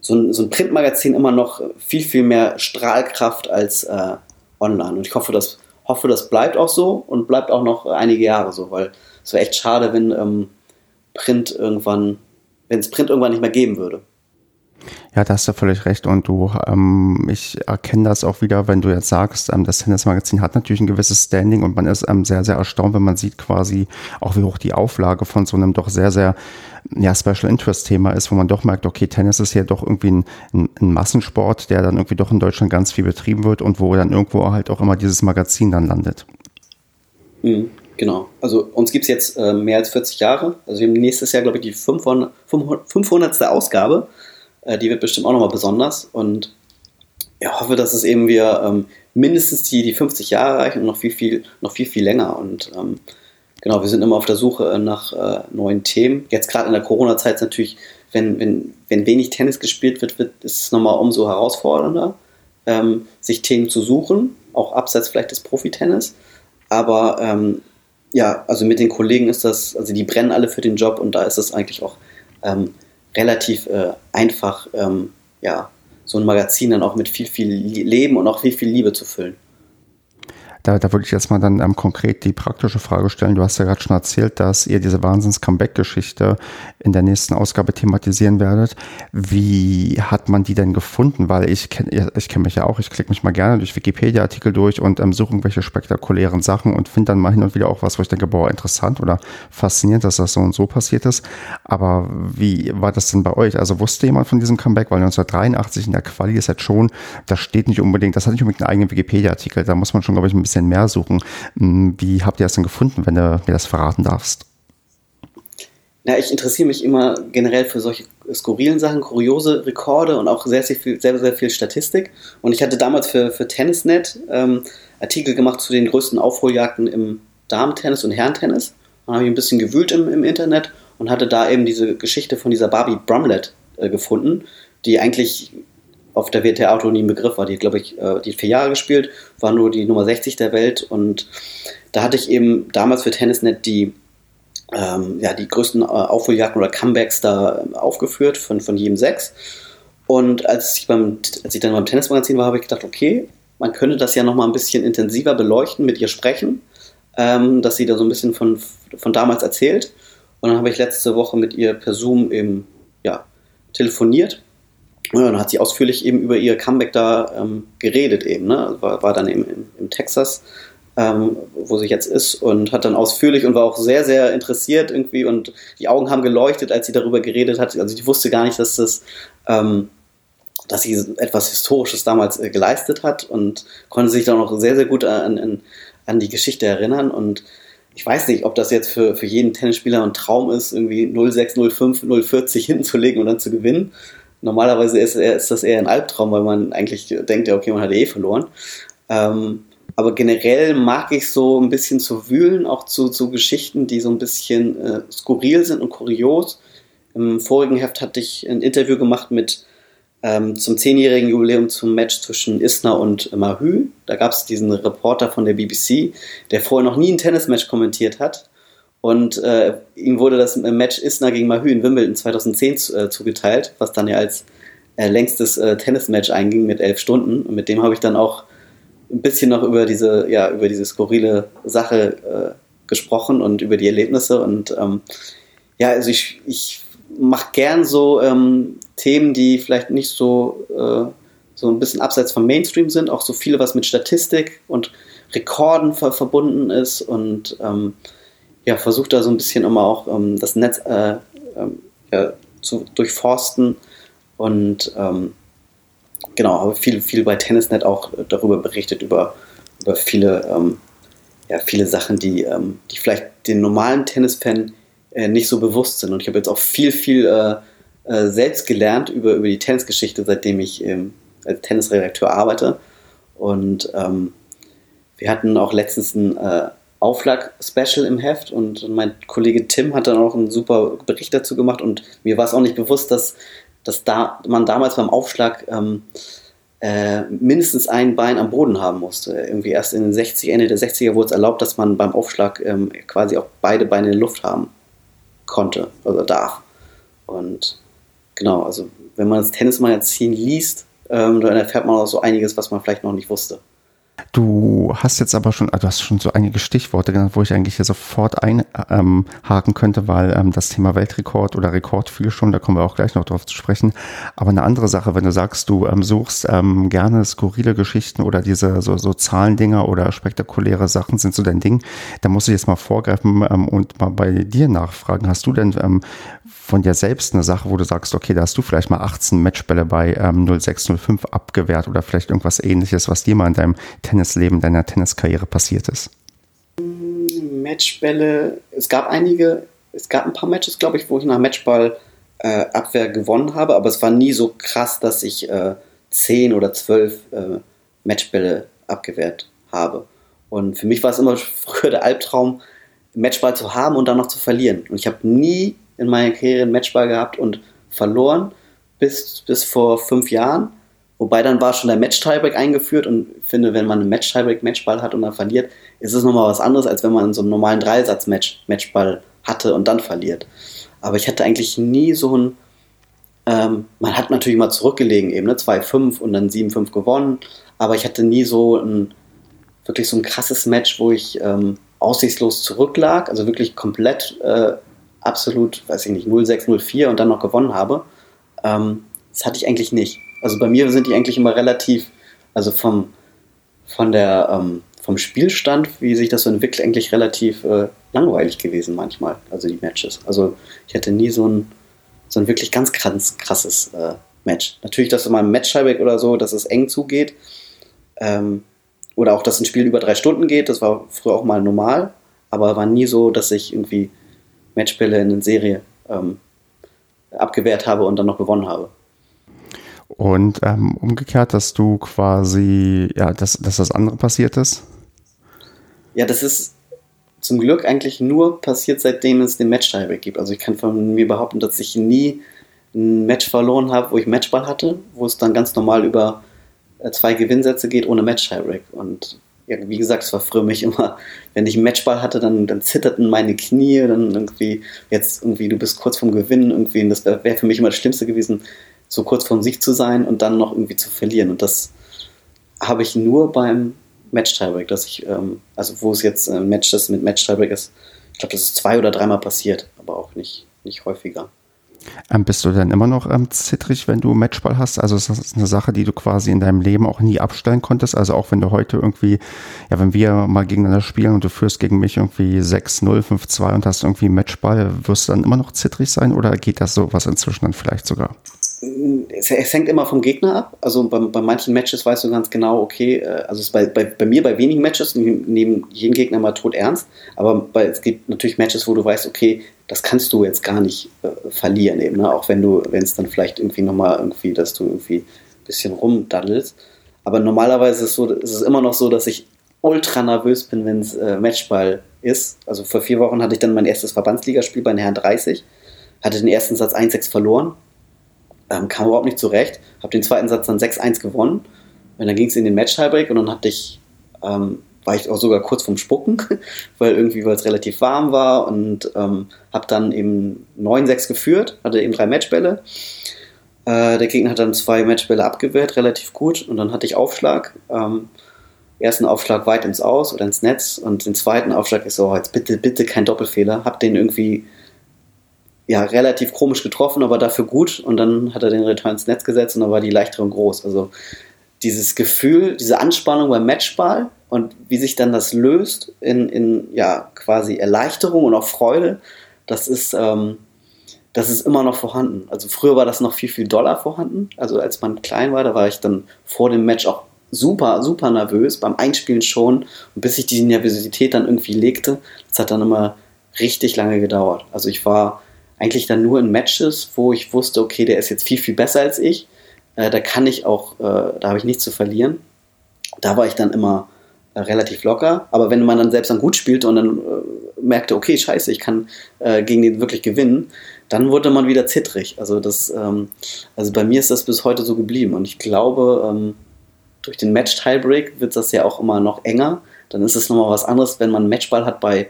Speaker 3: so ein, so ein Printmagazin immer noch viel, viel mehr Strahlkraft als äh, online. Und ich hoffe, das, hoffe, das bleibt auch so und bleibt auch noch einige Jahre so, weil es wäre echt schade, wenn ähm, Print irgendwann, wenn es Print irgendwann nicht mehr geben würde.
Speaker 2: Ja, da hast du völlig recht. Und du, ähm, ich erkenne das auch wieder, wenn du jetzt sagst, ähm, das Tennismagazin hat natürlich ein gewisses Standing und man ist ähm, sehr, sehr erstaunt, wenn man sieht quasi auch, wie hoch die Auflage von so einem doch sehr, sehr ja, Special Interest Thema ist, wo man doch merkt, okay, Tennis ist ja doch irgendwie ein, ein, ein Massensport, der dann irgendwie doch in Deutschland ganz viel betrieben wird und wo dann irgendwo halt auch immer dieses Magazin dann landet.
Speaker 3: Mhm. Genau. Also uns gibt es jetzt äh, mehr als 40 Jahre. Also wir haben nächstes Jahr, glaube ich, die 500. 500. Ausgabe. Äh, die wird bestimmt auch nochmal besonders und ja, hoffe, dass es eben wir ähm, mindestens die, die 50 Jahre erreichen und noch viel, viel, noch viel, viel länger. Und ähm, genau, wir sind immer auf der Suche nach äh, neuen Themen. Jetzt gerade in der Corona-Zeit ist natürlich, wenn, wenn, wenn wenig Tennis gespielt wird, wird ist es nochmal umso herausfordernder, ähm, sich Themen zu suchen, auch abseits vielleicht des Profitennis. Aber ähm, ja, also mit den Kollegen ist das, also die brennen alle für den Job und da ist es eigentlich auch ähm, relativ äh, einfach, ähm, ja, so ein Magazin dann auch mit viel, viel Leben und auch viel, viel Liebe zu füllen.
Speaker 2: Da, da würde ich jetzt mal dann ähm, konkret die praktische Frage stellen. Du hast ja gerade schon erzählt, dass ihr diese Wahnsinns-Comeback-Geschichte in der nächsten Ausgabe thematisieren werdet. Wie hat man die denn gefunden? Weil ich kenne ich kenn mich ja auch, ich klicke mich mal gerne durch Wikipedia-Artikel durch und ähm, suche irgendwelche spektakulären Sachen und finde dann mal hin und wieder auch was, wo ich denke, boah, interessant oder faszinierend, dass das so und so passiert ist. Aber wie war das denn bei euch? Also wusste jemand von diesem Comeback? Weil 1983 in der Quali ist jetzt schon, das steht nicht unbedingt, das hat nicht unbedingt einen eigenen Wikipedia-Artikel. Da muss man schon, glaube ich, ein bisschen bisschen mehr suchen. Hm, wie habt ihr das denn gefunden, wenn du mir das verraten darfst?
Speaker 3: Ja, ich interessiere mich immer generell für solche skurrilen Sachen, kuriose Rekorde und auch sehr, sehr viel, sehr, sehr viel Statistik. Und ich hatte damals für, für Tennisnet ähm, Artikel gemacht zu den größten Aufholjagden im Damen-Tennis und Herrentennis. Dann habe ich ein bisschen gewühlt im, im Internet und hatte da eben diese Geschichte von dieser Barbie Brumlett äh, gefunden, die eigentlich auf der WTA-Tour nie ein Begriff war. Die, glaube ich, äh, die vier Jahre gespielt, war nur die Nummer 60 der Welt und da hatte ich eben damals für Tennisnet die, ähm, ja, die größten äh, Aufholjagden oder Comebacks da aufgeführt von, von jedem sechs. Und als ich, beim, als ich dann beim Tennismagazin war, habe ich gedacht, okay, man könnte das ja nochmal ein bisschen intensiver beleuchten, mit ihr sprechen, ähm, dass sie da so ein bisschen von, von damals erzählt. Und dann habe ich letzte Woche mit ihr per Zoom eben ja, telefoniert dann hat sie ausführlich eben über ihr Comeback da ähm, geredet eben, ne? War, war dann eben in, in Texas, ähm, wo sie jetzt ist und hat dann ausführlich und war auch sehr, sehr interessiert irgendwie und die Augen haben geleuchtet, als sie darüber geredet hat. Also ich wusste gar nicht, dass das, ähm, dass sie etwas Historisches damals äh, geleistet hat und konnte sich dann auch sehr, sehr gut an, an, an die Geschichte erinnern und ich weiß nicht, ob das jetzt für, für jeden Tennisspieler ein Traum ist, irgendwie 06, 05, 040 hinzulegen und dann zu gewinnen. Normalerweise ist, ist das eher ein Albtraum, weil man eigentlich denkt, ja, okay, man hat eh verloren. Ähm, aber generell mag ich so ein bisschen zu wühlen, auch zu, zu Geschichten, die so ein bisschen äh, skurril sind und kurios. Im vorigen Heft hatte ich ein Interview gemacht mit ähm, zum zehnjährigen Jubiläum zum Match zwischen Isner und Mahü. Da gab es diesen Reporter von der BBC, der vorher noch nie ein Tennismatch kommentiert hat und äh, ihm wurde das Match Isner gegen Mahü in Wimbledon 2010 äh, zugeteilt, was dann ja als äh, längstes äh, Tennismatch einging mit elf Stunden. Und mit dem habe ich dann auch ein bisschen noch über diese, ja, über diese skurrile Sache äh, gesprochen und über die Erlebnisse. Und ähm, ja, also ich, ich mache gern so ähm, Themen, die vielleicht nicht so, äh, so ein bisschen abseits vom Mainstream sind, auch so viele, was mit Statistik und Rekorden ver verbunden ist und ähm, ja, versucht da so ein bisschen immer auch ähm, das Netz äh, ja, zu durchforsten und ähm, genau, habe viel, viel bei Tennisnet auch darüber berichtet, über, über viele, ähm, ja, viele Sachen, die, ähm, die vielleicht den normalen Tennisfan äh, nicht so bewusst sind. Und ich habe jetzt auch viel, viel äh, äh, selbst gelernt über, über die Tennisgeschichte, seitdem ich als Tennisredakteur arbeite. Und ähm, wir hatten auch letztens ein äh, Auflag-Special im Heft und mein Kollege Tim hat dann auch einen super Bericht dazu gemacht und mir war es auch nicht bewusst, dass, dass da, man damals beim Aufschlag ähm, äh, mindestens ein Bein am Boden haben musste. Irgendwie erst in den 60 Ende der 60er wurde es erlaubt, dass man beim Aufschlag ähm, quasi auch beide Beine in der Luft haben konnte oder darf. Und genau, also wenn man das Tennismagazin liest, ähm, dann erfährt man auch so einiges, was man vielleicht noch nicht wusste.
Speaker 2: Du hast jetzt aber schon, du hast schon so einige Stichworte genannt, wo ich eigentlich hier sofort einhaken ähm, könnte, weil ähm, das Thema Weltrekord oder Rekord fiel schon, da kommen wir auch gleich noch drauf zu sprechen. Aber eine andere Sache, wenn du sagst, du ähm, suchst ähm, gerne skurrile Geschichten oder diese so, so Zahlendinger oder spektakuläre Sachen sind so dein Ding, da muss ich jetzt mal vorgreifen ähm, und mal bei dir nachfragen. Hast du denn ähm, von dir selbst eine Sache, wo du sagst, okay, da hast du vielleicht mal 18 Matchbälle bei ähm, 06, 05 abgewehrt oder vielleicht irgendwas ähnliches, was dir mal in deinem Tennisleben, deiner Tenniskarriere passiert ist?
Speaker 3: Matchbälle, es gab einige, es gab ein paar Matches, glaube ich, wo ich nach Matchball äh, gewonnen habe, aber es war nie so krass, dass ich äh, 10 oder 12 äh, Matchbälle abgewehrt habe. Und für mich war es immer früher der Albtraum, Matchball zu haben und dann noch zu verlieren. Und ich habe nie in meiner Karriere einen Matchball gehabt und verloren bis, bis vor fünf Jahren. Wobei dann war schon der Match-Tiebreak eingeführt und ich finde, wenn man einen Match-Tiebreak Matchball hat und dann verliert, ist es nochmal was anderes, als wenn man in so einem normalen Dreisatz-Match Matchball hatte und dann verliert. Aber ich hatte eigentlich nie so ein, ähm, man hat natürlich mal zurückgelegen, eben, ne, 2-5 und dann 7-5 gewonnen, aber ich hatte nie so ein, wirklich so ein krasses Match, wo ich ähm, aussichtslos zurücklag, also wirklich komplett äh, absolut, weiß ich nicht, 06, 04 und dann noch gewonnen habe. Ähm, das hatte ich eigentlich nicht. Also bei mir sind die eigentlich immer relativ, also vom, von der, ähm, vom Spielstand, wie sich das so entwickelt, eigentlich relativ äh, langweilig gewesen manchmal, also die Matches. Also ich hatte nie so ein, so ein wirklich ganz krass, krasses äh, Match. Natürlich, dass mal im match oder so, dass es eng zugeht. Ähm, oder auch, dass ein Spiel über drei Stunden geht, das war früher auch mal normal, aber war nie so, dass ich irgendwie Matchbälle in der Serie ähm, abgewehrt habe und dann noch gewonnen habe.
Speaker 2: Und ähm, umgekehrt, dass du quasi, ja, dass, dass das andere passiert ist?
Speaker 3: Ja, das ist zum Glück eigentlich nur passiert, seitdem es den match tiebreak gibt. Also ich kann von mir behaupten, dass ich nie ein Match verloren habe, wo ich Matchball hatte, wo es dann ganz normal über äh, zwei Gewinnsätze geht ohne Match-Tiebreak. Und wie gesagt, es war früher mich immer, wenn ich einen Matchball hatte, dann, dann zitterten meine Knie, dann irgendwie, jetzt irgendwie, du bist kurz vorm Gewinnen, irgendwie, und das wäre wär für mich immer das Schlimmste gewesen, so kurz vorm Sieg zu sein und dann noch irgendwie zu verlieren. Und das habe ich nur beim Match-Tiebreak, dass ich, ähm, also wo es jetzt äh, Matches mit Match-Tiebreak ist, ich glaube, das ist zwei oder dreimal passiert, aber auch nicht, nicht häufiger.
Speaker 2: Ähm, bist du denn immer noch ähm, zittrig, wenn du Matchball hast? Also ist das eine Sache, die du quasi in deinem Leben auch nie abstellen konntest? Also auch wenn du heute irgendwie, ja, wenn wir mal gegeneinander spielen und du führst gegen mich irgendwie 6-0, 5-2 und hast irgendwie Matchball, wirst du dann immer noch zittrig sein oder geht das sowas inzwischen dann vielleicht sogar?
Speaker 3: Es, hängt immer vom Gegner ab. Also bei, bei, manchen Matches weißt du ganz genau, okay, äh, also bei, bei, bei mir bei wenigen Matches nehmen jeden Gegner mal tot ernst, aber bei, es gibt natürlich Matches, wo du weißt, okay, das kannst du jetzt gar nicht äh, verlieren eben, ne? auch wenn du, wenn es dann vielleicht irgendwie nochmal irgendwie, dass du irgendwie ein bisschen rumdaddelst. Aber normalerweise ist es, so, ist es immer noch so, dass ich ultra nervös bin, wenn es äh, Matchball ist. Also vor vier Wochen hatte ich dann mein erstes Verbandsligaspiel bei den Herren 30, hatte den ersten Satz 1-6 verloren ähm, kam überhaupt nicht zurecht. Habe den zweiten Satz dann 6-1 gewonnen. Und dann ging es in den Match-Tiebreak und dann hatte ich, ähm, war ich auch sogar kurz vorm Spucken, weil irgendwie, weil es relativ warm war und ähm, habe dann eben 9-6 geführt, hatte eben drei Matchbälle. Äh, der Gegner hat dann zwei Matchbälle abgewehrt, relativ gut. Und dann hatte ich Aufschlag. Ähm, ersten Aufschlag weit ins Aus oder ins Netz und den zweiten Aufschlag ist so, oh, jetzt bitte, bitte kein Doppelfehler. Hab den irgendwie ja, relativ komisch getroffen, aber dafür gut. Und dann hat er den Return ins Netz gesetzt und dann war die leichtere groß. Also dieses Gefühl, diese Anspannung beim Matchball und wie sich dann das löst in, in ja, quasi Erleichterung und auch Freude, das ist, ähm, das ist immer noch vorhanden. Also früher war das noch viel, viel doller vorhanden. Also als man klein war, da war ich dann vor dem Match auch super, super nervös, beim Einspielen schon. Und bis sich die Nervosität dann irgendwie legte, das hat dann immer richtig lange gedauert. Also ich war eigentlich dann nur in Matches, wo ich wusste, okay, der ist jetzt viel, viel besser als ich. Äh, da kann ich auch, äh, da habe ich nichts zu verlieren. Da war ich dann immer äh, relativ locker. Aber wenn man dann selbst dann gut spielte und dann äh, merkte, okay, scheiße, ich kann äh, gegen den wirklich gewinnen, dann wurde man wieder zittrig. Also das, ähm, also bei mir ist das bis heute so geblieben. Und ich glaube, ähm, durch den Match-Tiebreak wird das ja auch immer noch enger. Dann ist es nochmal was anderes, wenn man einen Matchball hat bei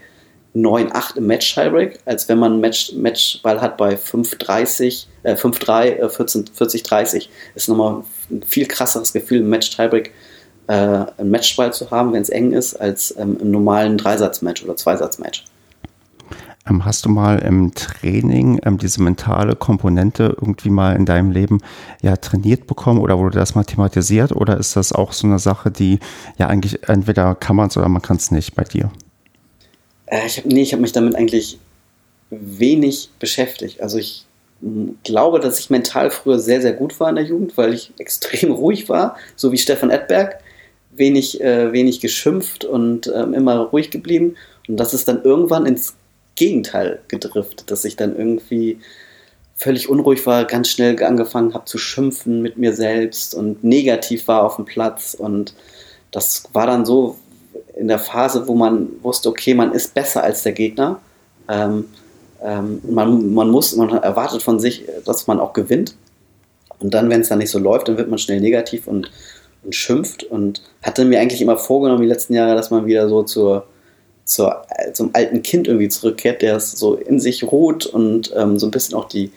Speaker 3: 9-8 im Match-Tiebreak, als wenn man Match, Matchball hat bei 5-30, äh, 5-3, äh, 40-30. Ist nochmal ein viel krasseres Gefühl, im Match-Tiebreak äh, einen Matchball zu haben, wenn es eng ist, als ähm, im normalen Dreisatz-Match oder Zweisatz-Match.
Speaker 2: Ähm, hast du mal im Training ähm, diese mentale Komponente irgendwie mal in deinem Leben ja trainiert bekommen oder wurde das mal thematisiert oder ist das auch so eine Sache, die ja eigentlich entweder kann man es oder man kann es nicht bei dir?
Speaker 3: Äh, ich habe nee, ich habe mich damit eigentlich wenig beschäftigt. Also ich glaube, dass ich mental früher sehr, sehr gut war in der Jugend, weil ich extrem ruhig war, so wie Stefan Edberg. Wenig, äh, wenig geschimpft und ähm, immer ruhig geblieben. Und das ist dann irgendwann ins Gegenteil gedriftet, dass ich dann irgendwie völlig unruhig war, ganz schnell angefangen habe zu schimpfen mit mir selbst und negativ war auf dem Platz. Und das war dann so, in der Phase, wo man wusste, okay, man ist besser als der Gegner. Ähm, ähm, man, man muss, man erwartet von sich, dass man auch gewinnt. Und dann, wenn es dann nicht so läuft, dann wird man schnell negativ und, und schimpft. Und hatte mir eigentlich immer vorgenommen, die letzten Jahre, dass man wieder so zur, zur, zum alten Kind irgendwie zurückkehrt, der es so in sich ruht und ähm, so ein bisschen auch die,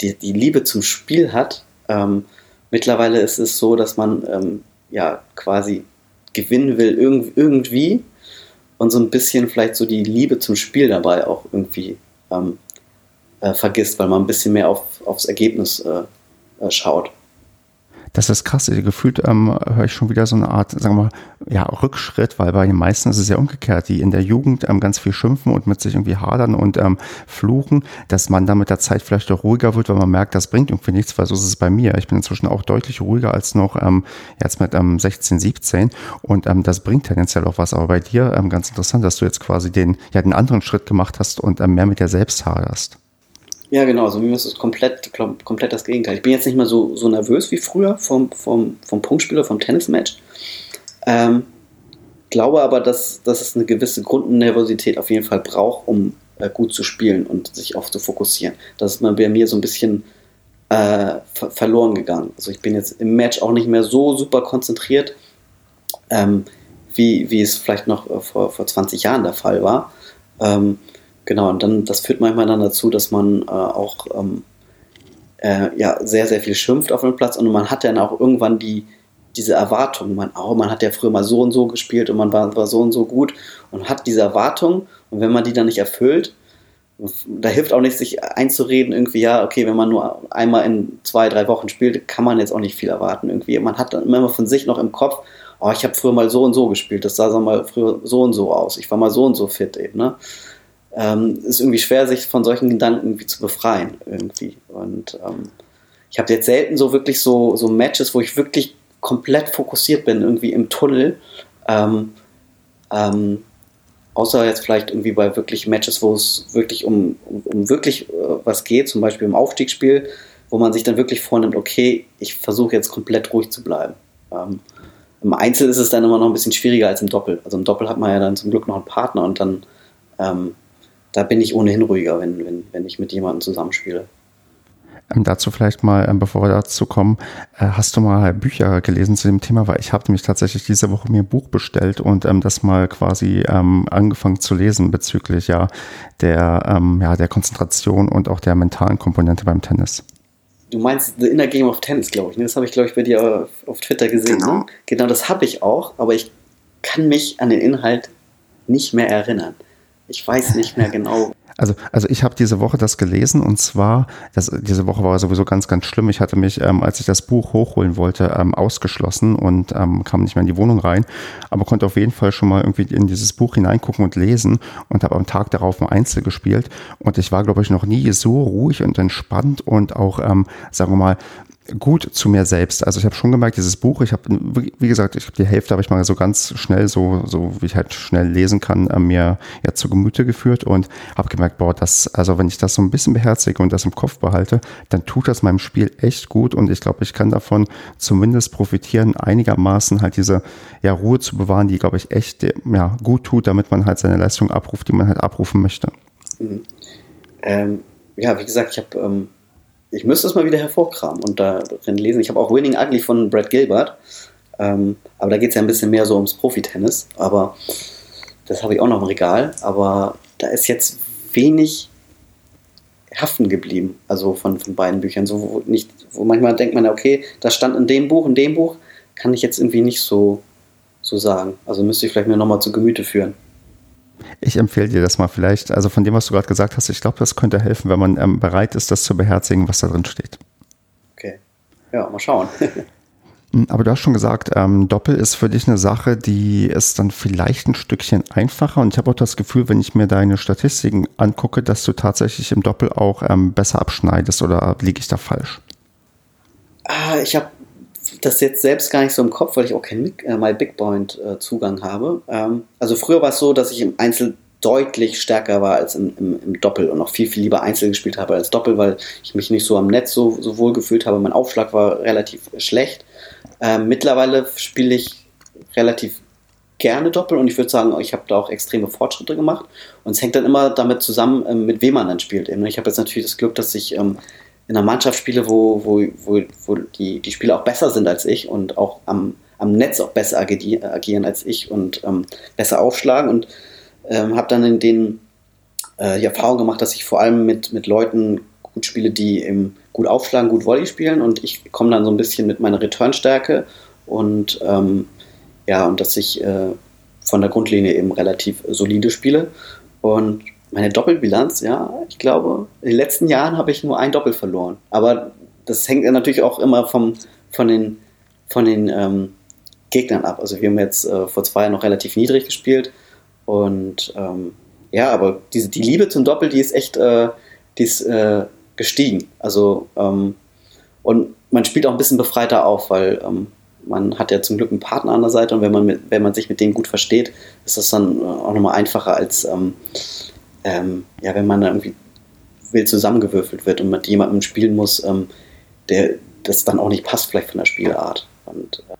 Speaker 3: die, die Liebe zum Spiel hat. Ähm, mittlerweile ist es so, dass man ähm, ja quasi gewinnen will irgendwie und so ein bisschen vielleicht so die Liebe zum Spiel dabei auch irgendwie ähm, äh, vergisst, weil man ein bisschen mehr auf, aufs Ergebnis äh, äh, schaut.
Speaker 2: Das ist krass. Gefühlt ähm, höre ich schon wieder so eine Art, sagen wir mal, ja, Rückschritt, weil bei den meisten ist es ja umgekehrt, die in der Jugend ähm, ganz viel schimpfen und mit sich irgendwie hadern und ähm, fluchen, dass man dann mit der Zeit vielleicht auch ruhiger wird, weil man merkt, das bringt irgendwie nichts, weil so ist es bei mir. Ich bin inzwischen auch deutlich ruhiger als noch ähm, jetzt mit ähm, 16, 17 und ähm, das bringt tendenziell auch was. Aber bei dir ähm, ganz interessant, dass du jetzt quasi den, ja, den anderen Schritt gemacht hast und ähm, mehr mit dir selbst haderst.
Speaker 3: Ja, genau. Also mir ist es komplett, komplett das Gegenteil. Ich bin jetzt nicht mehr so, so nervös wie früher vom, vom, vom Punktspieler, vom Tennismatch. Ähm, glaube aber, dass, dass es eine gewisse Grundnervosität auf jeden Fall braucht, um äh, gut zu spielen und sich auf zu fokussieren. Das ist bei mir so ein bisschen äh, ver verloren gegangen. Also ich bin jetzt im Match auch nicht mehr so super konzentriert, ähm, wie, wie es vielleicht noch äh, vor, vor 20 Jahren der Fall war. Ähm, genau, und dann, das führt manchmal dann dazu, dass man äh, auch ähm, äh, ja, sehr, sehr viel schimpft auf dem Platz und man hat dann auch irgendwann die, diese Erwartung, man, oh, man hat ja früher mal so und so gespielt und man war, war so und so gut und hat diese Erwartung und wenn man die dann nicht erfüllt, da hilft auch nicht, sich einzureden, irgendwie, ja, okay, wenn man nur einmal in zwei, drei Wochen spielt, kann man jetzt auch nicht viel erwarten. Irgendwie, man hat dann immer von sich noch im Kopf, oh, ich habe früher mal so und so gespielt, das sah so mal früher so und so aus, ich war mal so und so fit eben, ne? Ähm, ist irgendwie schwer, sich von solchen Gedanken irgendwie zu befreien, irgendwie. Und ähm, ich habe jetzt selten so wirklich so, so Matches, wo ich wirklich komplett fokussiert bin, irgendwie im Tunnel. Ähm, ähm, außer jetzt vielleicht irgendwie bei wirklich Matches, wo es wirklich um, um, um wirklich äh, was geht, zum Beispiel im Aufstiegsspiel, wo man sich dann wirklich vornimmt, okay, ich versuche jetzt komplett ruhig zu bleiben. Ähm, Im Einzel ist es dann immer noch ein bisschen schwieriger als im Doppel. Also im Doppel hat man ja dann zum Glück noch einen Partner und dann ähm, da bin ich ohnehin ruhiger, wenn, wenn, wenn ich mit jemandem zusammenspiele.
Speaker 2: Ähm, dazu vielleicht mal, ähm, bevor wir dazu kommen, äh, hast du mal Bücher gelesen zu dem Thema? Weil ich habe nämlich tatsächlich diese Woche mir ein Buch bestellt und ähm, das mal quasi ähm, angefangen zu lesen bezüglich ja der, ähm, ja der Konzentration und auch der mentalen Komponente beim Tennis.
Speaker 3: Du meinst The Inner Game of Tennis, glaube ich. Ne? Das habe ich, glaube ich, bei dir auf, auf Twitter gesehen. Genau, ne? genau das habe ich auch, aber ich kann mich an den Inhalt nicht mehr erinnern. Ich weiß nicht mehr genau.
Speaker 2: Also, also ich habe diese Woche das gelesen und zwar, das, diese Woche war sowieso ganz, ganz schlimm. Ich hatte mich, ähm, als ich das Buch hochholen wollte, ähm, ausgeschlossen und ähm, kam nicht mehr in die Wohnung rein, aber konnte auf jeden Fall schon mal irgendwie in dieses Buch hineingucken und lesen und habe am Tag darauf ein Einzel gespielt und ich war, glaube ich, noch nie so ruhig und entspannt und auch, ähm, sagen wir mal, gut zu mir selbst. Also ich habe schon gemerkt, dieses Buch, ich habe, wie gesagt, ich habe die Hälfte habe ich mal so ganz schnell, so, so wie ich halt schnell lesen kann, äh, mir ja zu Gemüte geführt und habe gemerkt, boah, das, also wenn ich das so ein bisschen beherzige und das im Kopf behalte, dann tut das meinem Spiel echt gut und ich glaube, ich kann davon zumindest profitieren, einigermaßen halt diese ja, Ruhe zu bewahren, die, glaube ich, echt ja, gut tut, damit man halt seine Leistung abruft, die man halt abrufen möchte.
Speaker 3: Mhm. Ähm, ja, wie gesagt, ich habe ähm ich müsste es mal wieder hervorkramen und darin lesen. Ich habe auch Winning Ugly von Brad Gilbert, ähm, aber da geht es ja ein bisschen mehr so ums Profitennis, aber das habe ich auch noch im Regal, aber da ist jetzt wenig haften geblieben, also von, von beiden Büchern, so wo, nicht, wo manchmal denkt man, okay, das stand in dem Buch, in dem Buch, kann ich jetzt irgendwie nicht so, so sagen. Also müsste ich vielleicht mir nochmal zu Gemüte führen.
Speaker 2: Ich empfehle dir das mal vielleicht. Also von dem, was du gerade gesagt hast, ich glaube, das könnte helfen, wenn man ähm, bereit ist, das zu beherzigen, was da drin steht.
Speaker 3: Okay. Ja, mal schauen.
Speaker 2: Hm, aber du hast schon gesagt, ähm, Doppel ist für dich eine Sache, die ist dann vielleicht ein Stückchen einfacher. Und ich habe auch das Gefühl, wenn ich mir deine Statistiken angucke, dass du tatsächlich im Doppel auch ähm, besser abschneidest. Oder liege ich da falsch?
Speaker 3: Ah, ich habe das jetzt selbst gar nicht so im Kopf, weil ich auch keinen äh, My Big Point äh, Zugang habe. Ähm, also früher war es so, dass ich im Einzel deutlich stärker war als im, im, im, Doppel und auch viel, viel lieber Einzel gespielt habe als Doppel, weil ich mich nicht so am Netz so, so wohl gefühlt habe. Mein Aufschlag war relativ schlecht. Ähm, mittlerweile spiele ich relativ gerne Doppel und ich würde sagen, ich habe da auch extreme Fortschritte gemacht. Und es hängt dann immer damit zusammen, ähm, mit wem man dann spielt. Ich habe jetzt natürlich das Glück, dass ich ähm, in einer Mannschaft spiele, wo, wo, wo, wo die, die Spieler auch besser sind als ich und auch am, am Netz auch besser agieren als ich und ähm, besser aufschlagen und ähm, habe dann in den äh, die Erfahrung gemacht, dass ich vor allem mit, mit Leuten gut spiele, die eben gut aufschlagen, gut Volley spielen und ich komme dann so ein bisschen mit meiner Returnstärke und ähm, ja, und dass ich äh, von der Grundlinie eben relativ solide spiele und meine Doppelbilanz, ja, ich glaube, in den letzten Jahren habe ich nur ein Doppel verloren. Aber das hängt natürlich auch immer vom, von den, von den ähm, Gegnern ab. Also wir haben jetzt äh, vor zwei Jahren noch relativ niedrig gespielt. Und ähm, ja, aber diese, die Liebe zum Doppel, die ist echt äh, die ist, äh, gestiegen. Also ähm, und man spielt auch ein bisschen befreiter auf, weil ähm, man hat ja zum Glück einen Partner an der Seite und wenn man, mit, wenn man sich mit dem gut versteht, ist das dann äh, auch nochmal einfacher als ähm, ja, wenn man irgendwie wild zusammengewürfelt wird und mit jemandem spielen muss, ähm, der das dann auch nicht passt, vielleicht von der Spielart. Und,
Speaker 2: äh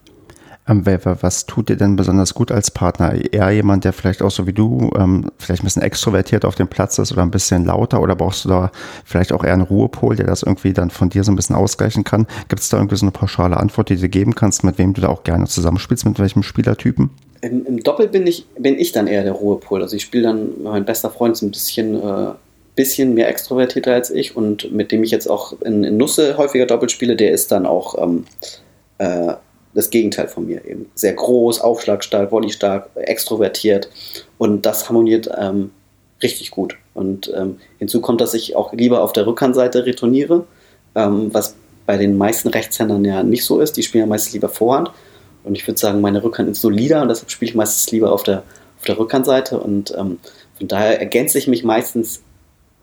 Speaker 2: Ähm, was tut dir denn besonders gut als Partner? Eher jemand, der vielleicht auch so wie du, ähm, vielleicht ein bisschen extrovertiert auf dem Platz ist oder ein bisschen lauter oder brauchst du da vielleicht auch eher einen Ruhepol, der das irgendwie dann von dir so ein bisschen ausgleichen kann? Gibt es da irgendwie so eine pauschale Antwort, die du geben kannst, mit wem du da auch gerne zusammenspielst, mit welchem Spielertypen?
Speaker 3: Im, Im, Doppel bin ich, bin ich dann eher der Ruhepol. Also ich spiele dann, mein bester Freund ist ein bisschen, äh, bisschen mehr extrovertierter als ich und mit dem ich jetzt auch in, in Nusse häufiger Doppel spiele, der ist dann auch ähm, äh, das Gegenteil von mir eben. Sehr groß, aufschlagstark, volleystark, extrovertiert und das harmoniert ähm, richtig gut. Und ähm, hinzu kommt, dass ich auch lieber auf der Rückhandseite retourniere, ähm, was bei den meisten Rechtshändern ja nicht so ist. Die spielen ja meistens lieber Vorhand. Und ich würde sagen, meine Rückhand ist solider und deshalb spiele ich meistens lieber auf der, auf der Rückhandseite. Und ähm, von daher ergänze ich mich meistens.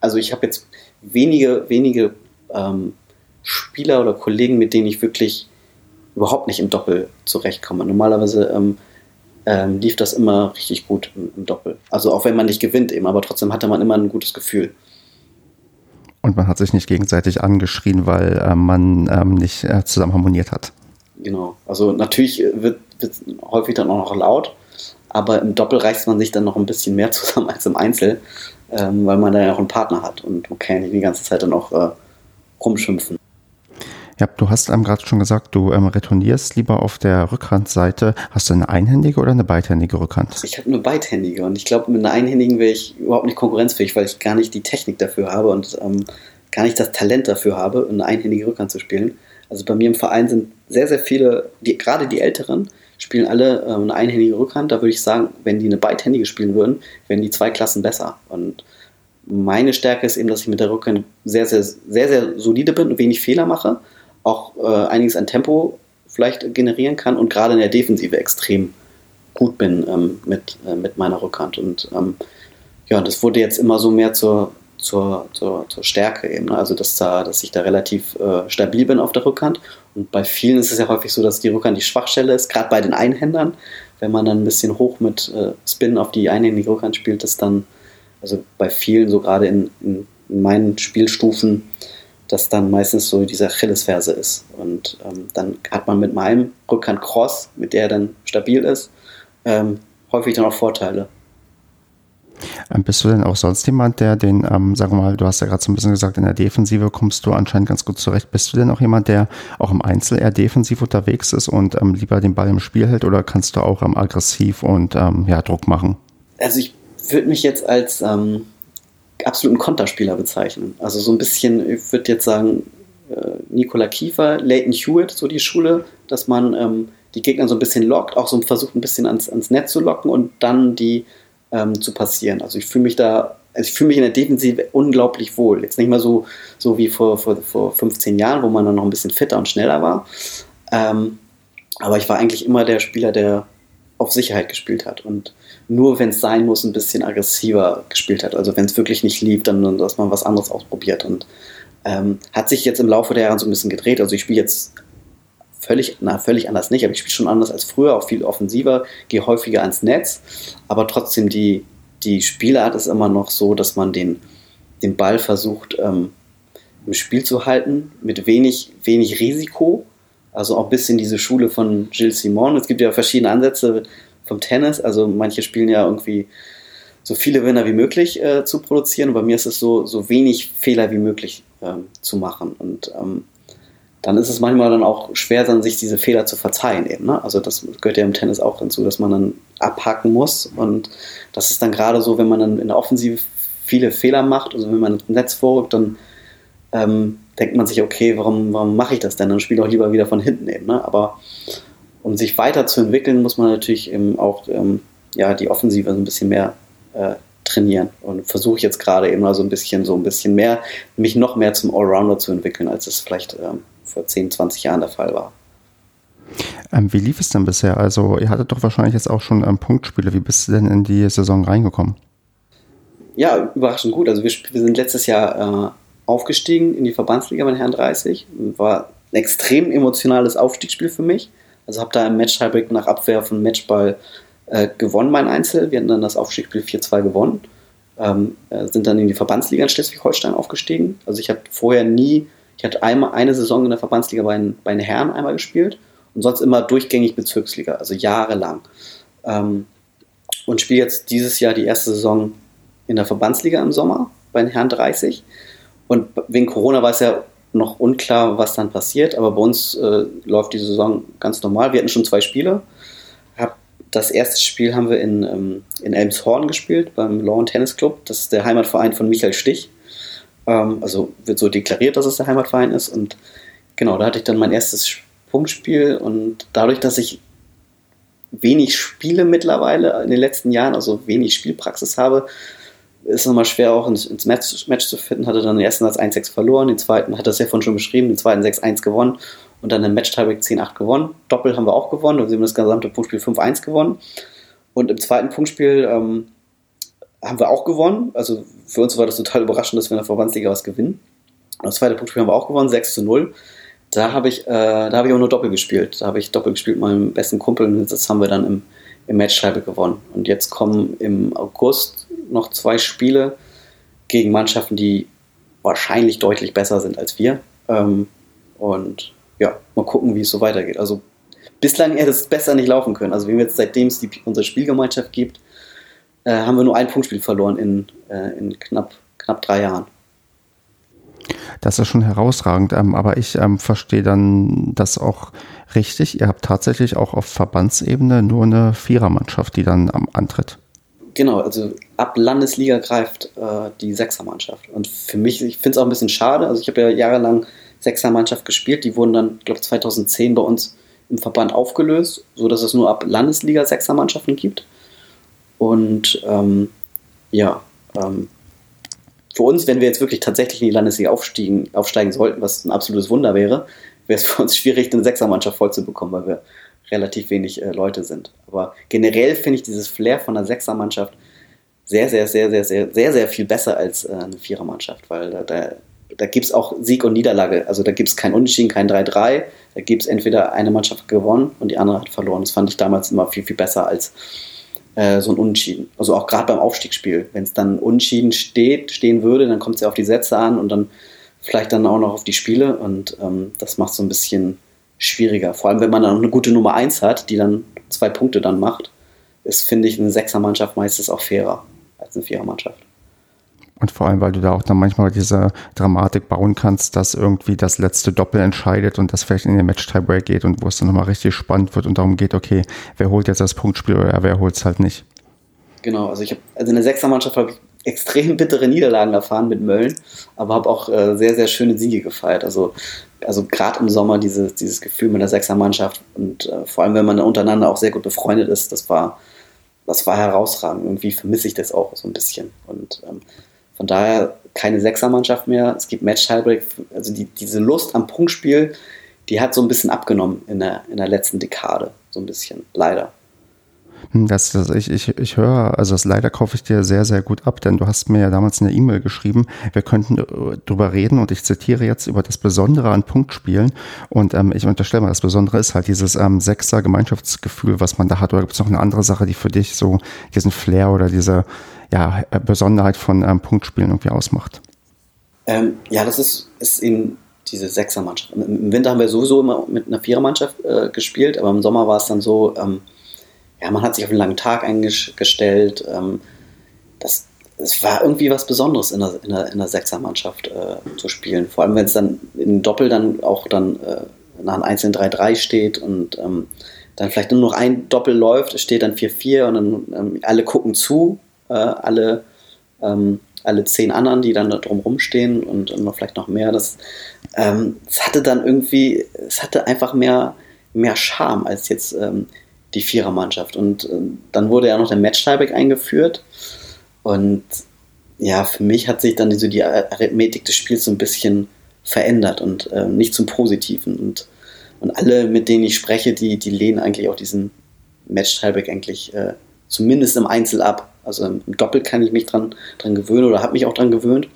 Speaker 3: Also ich habe jetzt wenige, wenige ähm, Spieler oder Kollegen, mit denen ich wirklich überhaupt nicht im Doppel zurechtkomme. Normalerweise ähm, ähm, lief das immer richtig gut im, im, Doppel. Also auch wenn man nicht gewinnt eben, aber trotzdem hatte man immer ein gutes Gefühl.
Speaker 2: Und man hat sich nicht gegenseitig angeschrien, weil äh, man ähm, nicht äh, zusammen harmoniert hat.
Speaker 3: Genau. Also natürlich wird, wird häufig dann auch noch laut, aber im Doppel reißt man sich dann noch ein bisschen mehr zusammen als im Einzel, ähm, weil man da ja auch einen Partner hat und man kann nicht die ganze Zeit dann auch äh, rumschimpfen.
Speaker 2: Ja, du hast einem gerade schon gesagt, du ähm, retournierst lieber auf der Rückhandseite. Hast du eine einhändige oder eine beidhändige Rückhand?
Speaker 3: Ich habe eine beidhändige und ich glaube, mit einer einhändigen wäre ich überhaupt nicht konkurrenzfähig, weil ich gar nicht die Technik dafür habe und ähm, gar nicht das Talent dafür habe, eine einhändige Rückhand zu spielen. Also bei mir im Verein sind sehr, sehr viele, die, gerade die Älteren, spielen alle äh, eine einhändige Rückhand. Da würde ich sagen, wenn die eine beidhändige spielen würden, wären die zwei Klassen besser. Und meine Stärke ist eben, dass ich mit der Rückhand sehr, sehr, sehr, sehr solide bin und wenig Fehler mache auch äh, einiges an Tempo vielleicht generieren kann und gerade in der Defensive extrem gut bin ähm, mit, äh, mit meiner Rückhand. Und ähm, ja, das wurde jetzt immer so mehr zur, zur, zur, zur Stärke eben. Ne? Also, dass, da, dass ich da relativ äh, stabil bin auf der Rückhand. Und bei vielen ist es ja häufig so, dass die Rückhand die Schwachstelle ist, gerade bei den Einhändern. Wenn man dann ein bisschen hoch mit äh, Spin auf die einhändige Rückhand spielt, ist dann, also bei vielen, so gerade in, in, in meinen Spielstufen, das dann meistens so diese Achillesferse ist. Und ähm, dann hat man mit meinem Rückhand Cross, mit der dann stabil ist, ähm, häufig dann auch Vorteile.
Speaker 2: Ähm, bist du denn auch sonst jemand, der den, ähm, sagen wir mal, du hast ja gerade so ein bisschen gesagt, in der Defensive kommst du anscheinend ganz gut zurecht. Bist du denn auch jemand, der auch im Einzel eher defensiv unterwegs ist und ähm, lieber den Ball im Spiel hält oder kannst du auch ähm, aggressiv und ähm, ja, Druck machen?
Speaker 3: Also ich würde mich jetzt als ähm, absoluten Konterspieler bezeichnen. Also so ein bisschen, ich würde jetzt sagen, äh, Nikola Kiefer, Leighton Hewitt, so die Schule, dass man ähm, die Gegner so ein bisschen lockt, auch so versucht ein bisschen ans, ans Netz zu locken und dann die ähm, zu passieren. Also ich fühle mich da, also ich fühle mich in der Defensive unglaublich wohl. Jetzt nicht mal so, so wie vor, vor, vor 15 Jahren, wo man dann noch ein bisschen fitter und schneller war. Ähm, aber ich war eigentlich immer der Spieler, der auf Sicherheit gespielt hat und nur wenn es sein muss, ein bisschen aggressiver gespielt hat. Also wenn es wirklich nicht lief, dann dass man was anderes ausprobiert. Und ähm, hat sich jetzt im Laufe der Jahre so ein bisschen gedreht. Also ich spiele jetzt völlig, na, völlig anders nicht, aber ich spiele schon anders als früher, auch viel offensiver, gehe häufiger ans Netz, aber trotzdem die, die Spielart ist immer noch so, dass man den, den Ball versucht ähm, im Spiel zu halten, mit wenig, wenig Risiko. Also auch ein bisschen diese Schule von Gilles Simon. Es gibt ja verschiedene Ansätze, vom Tennis. Also manche spielen ja irgendwie so viele Winner wie möglich äh, zu produzieren. Bei mir ist es so, so wenig Fehler wie möglich ähm, zu machen. Und ähm, dann ist es manchmal dann auch schwer, dann sich diese Fehler zu verzeihen eben. Ne? Also das gehört ja im Tennis auch hinzu, dass man dann abhaken muss. Und das ist dann gerade so, wenn man dann in der Offensive viele Fehler macht, also wenn man ins Netz vorrückt, dann ähm, denkt man sich, okay, warum, warum mache ich das denn? Dann spiele ich auch lieber wieder von hinten eben. Ne? Aber um sich weiterzuentwickeln, muss man natürlich eben auch ähm, ja, die Offensive ein bisschen mehr äh, trainieren. Und versuche jetzt gerade eben mal so ein bisschen, so ein bisschen mehr, mich noch mehr zum Allrounder zu entwickeln, als es vielleicht ähm, vor 10, 20 Jahren der Fall war.
Speaker 2: Ähm, wie lief es denn bisher? Also, ihr hattet doch wahrscheinlich jetzt auch schon ähm, Punktspiele. Wie bist du denn in die Saison reingekommen?
Speaker 3: Ja, überraschend gut. Also, wir, wir sind letztes Jahr äh, aufgestiegen in die Verbandsliga bei Herrn 30. War ein extrem emotionales Aufstiegsspiel für mich. Also habe da im Match nach Abwehr von Matchball äh, gewonnen, mein Einzel. Wir hatten dann das Aufstiegsspiel 4-2 gewonnen. Ähm, äh, sind dann in die Verbandsliga in Schleswig-Holstein aufgestiegen. Also ich habe vorher nie, ich hatte einmal eine Saison in der Verbandsliga bei, bei den Herren einmal gespielt und sonst immer durchgängig Bezirksliga, also jahrelang. Ähm, und spiele jetzt dieses Jahr die erste Saison in der Verbandsliga im Sommer bei den Herren 30. Und wegen Corona war es ja noch unklar, was dann passiert, aber bei uns äh, läuft die Saison ganz normal. Wir hatten schon zwei Spiele. Hab, das erste Spiel haben wir in, ähm, in Elmshorn gespielt, beim Lawn Tennis Club. Das ist der Heimatverein von Michael Stich. Ähm, also wird so deklariert, dass es der Heimatverein ist. Und genau, da hatte ich dann mein erstes Punktspiel. Und dadurch, dass ich wenig Spiele mittlerweile in den letzten Jahren, also wenig Spielpraxis habe, ist es nochmal schwer auch ins, ins Match, Match, zu finden. Hatte dann den ersten Satz 1-6 verloren, den zweiten hat das ja vorhin schon beschrieben, den zweiten 6-1 gewonnen und dann im Match-Tiebreak 10-8 gewonnen. Doppel haben wir auch gewonnen, wir haben das gesamte Punktspiel 5-1 gewonnen. Und im zweiten Punktspiel ähm, haben wir auch gewonnen. Also für uns war das total überraschend, dass wir in der Verbandsliga was gewinnen. Das zweite Punktspiel haben wir auch gewonnen, 6 0. Da habe ich, äh, da ich auch nur Doppel gespielt. Da habe ich Doppel gespielt mit meinem besten Kumpel und das haben wir dann im, im Match-Tiebreak gewonnen. Und jetzt kommen im August noch zwei Spiele gegen Mannschaften, die wahrscheinlich deutlich besser sind als wir. Ähm, und ja, mal gucken, wie es so weitergeht. Also bislang hätte es besser nicht laufen können. Also wir haben jetzt, seitdem es die, unsere Spielgemeinschaft gibt, äh, haben wir nur ein Punktspiel verloren in, äh, in knapp, knapp drei Jahren.
Speaker 2: Das ist schon herausragend, ähm, aber ich ähm, verstehe dann das auch richtig. Ihr habt tatsächlich auch auf Verbandsebene nur eine Vierermannschaft, die dann am antritt.
Speaker 3: Genau, also ab Landesliga greift äh, die Sechsermannschaft. Und für mich, ich finde es auch ein bisschen schade. Also ich habe ja jahrelang Sechsermannschaft gespielt. Die wurden dann, glaube ich, 2010 bei uns im Verband aufgelöst, sodass es nur ab Landesliga Sechsermannschaften gibt. Und ähm, ja, ähm, für uns, wenn wir jetzt wirklich tatsächlich in die Landesliga aufsteigen, aufsteigen sollten, was ein absolutes Wunder wäre, wäre es für uns schwierig, eine Sechsermannschaft voll zu bekommen, weil wir relativ wenig äh, Leute sind. Aber generell finde ich dieses Flair von einer Sechsermannschaft sehr, sehr, sehr, sehr, sehr, sehr, sehr viel besser als äh, eine Vierermannschaft, weil da, da, da gibt es auch Sieg und Niederlage. Also da gibt es kein Unentschieden, kein 3-3. Da gibt es entweder eine Mannschaft gewonnen und die andere hat verloren. Das fand ich damals immer viel, viel besser als äh, so ein Unentschieden. Also auch gerade beim Aufstiegsspiel. Wenn es dann Unentschieden steht, stehen würde, dann kommt es ja auf die Sätze an und dann vielleicht dann auch noch auf die Spiele und ähm, das macht so ein bisschen schwieriger. Vor allem, wenn man dann eine gute Nummer 1 hat, die dann zwei Punkte dann macht, ist, finde ich, eine Sechsermannschaft meistens auch fairer als eine Vierermannschaft.
Speaker 2: Und vor allem, weil du da auch dann manchmal diese Dramatik bauen kannst, dass irgendwie das letzte Doppel entscheidet und das vielleicht in den Match-Tiebreak geht und wo es dann nochmal richtig spannend wird und darum geht, okay, wer holt jetzt das Punktspiel oder wer holt es halt nicht.
Speaker 3: Genau, also ich habe, also in der Sechsermannschaft habe ich extrem bittere Niederlagen erfahren mit Mölln, aber habe auch äh, sehr, sehr schöne Siege gefeiert. Also, also gerade im Sommer dieses, dieses Gefühl mit der Sechsermannschaft und äh, vor allem, wenn man untereinander auch sehr gut befreundet ist, das war, das war herausragend. Irgendwie vermisse ich das auch so ein bisschen. Und ähm, von daher keine Sechsermannschaft mehr. Es gibt Match-Tiebreak. Also die, diese Lust am Punktspiel, die hat so ein bisschen abgenommen in der, in der letzten Dekade. So ein bisschen, leider.
Speaker 2: Hm, das, das, ich, ich, ich höre, also das leider kaufe ich dir sehr, sehr gut ab, denn du hast mir ja damals eine E-Mail geschrieben, wir könnten äh, drüber reden und ich zitiere jetzt über das Besondere an Punktspielen und ähm, ich unterstelle mal, das Besondere ist halt dieses ähm, Sechser Gemeinschaftsgefühl, was man da hat oder gibt es noch eine andere Sache, die für dich so diesen Flair oder diese ja, äh, Besonderheit von ähm, Punktspielen irgendwie ausmacht?
Speaker 3: Ähm, ja, das ist, ist eben diese Sechsermannschaft. Im Winter haben wir sowieso immer mit einer Vierermannschaft äh, gespielt, aber im Sommer war es dann so, ähm, ja, man hat sich auf einen langen Tag eingestellt. Ähm, das, es war irgendwie was Besonderes in der, in der, in der Sechsermannschaft äh, zu spielen. Vor allem, wenn es dann im Doppel dann auch dann äh, nach einem einzelnen 3-3 steht und ähm, dann vielleicht nur noch ein Doppel läuft, es steht dann 4-4 und dann ähm, alle gucken zu, äh, alle, ähm, alle zehn anderen, die dann da drumherum stehen und, und vielleicht noch mehr. Das, ähm, es hatte dann irgendwie, es hatte einfach mehr, mehr Charme als jetzt ähm, die Vierermannschaft. Und äh, dann wurde ja noch der Match-Tieback eingeführt. Und ja, für mich hat sich dann so die Arithmetik des Spiels so ein bisschen verändert und äh, nicht zum Positiven. Und, und alle, mit denen ich spreche, die, die lehnen eigentlich auch diesen Match-Tieback eigentlich äh, zumindest im Einzel ab. Also im Doppel kann ich mich dran, dran gewöhnen oder habe mich auch dran gewöhnt.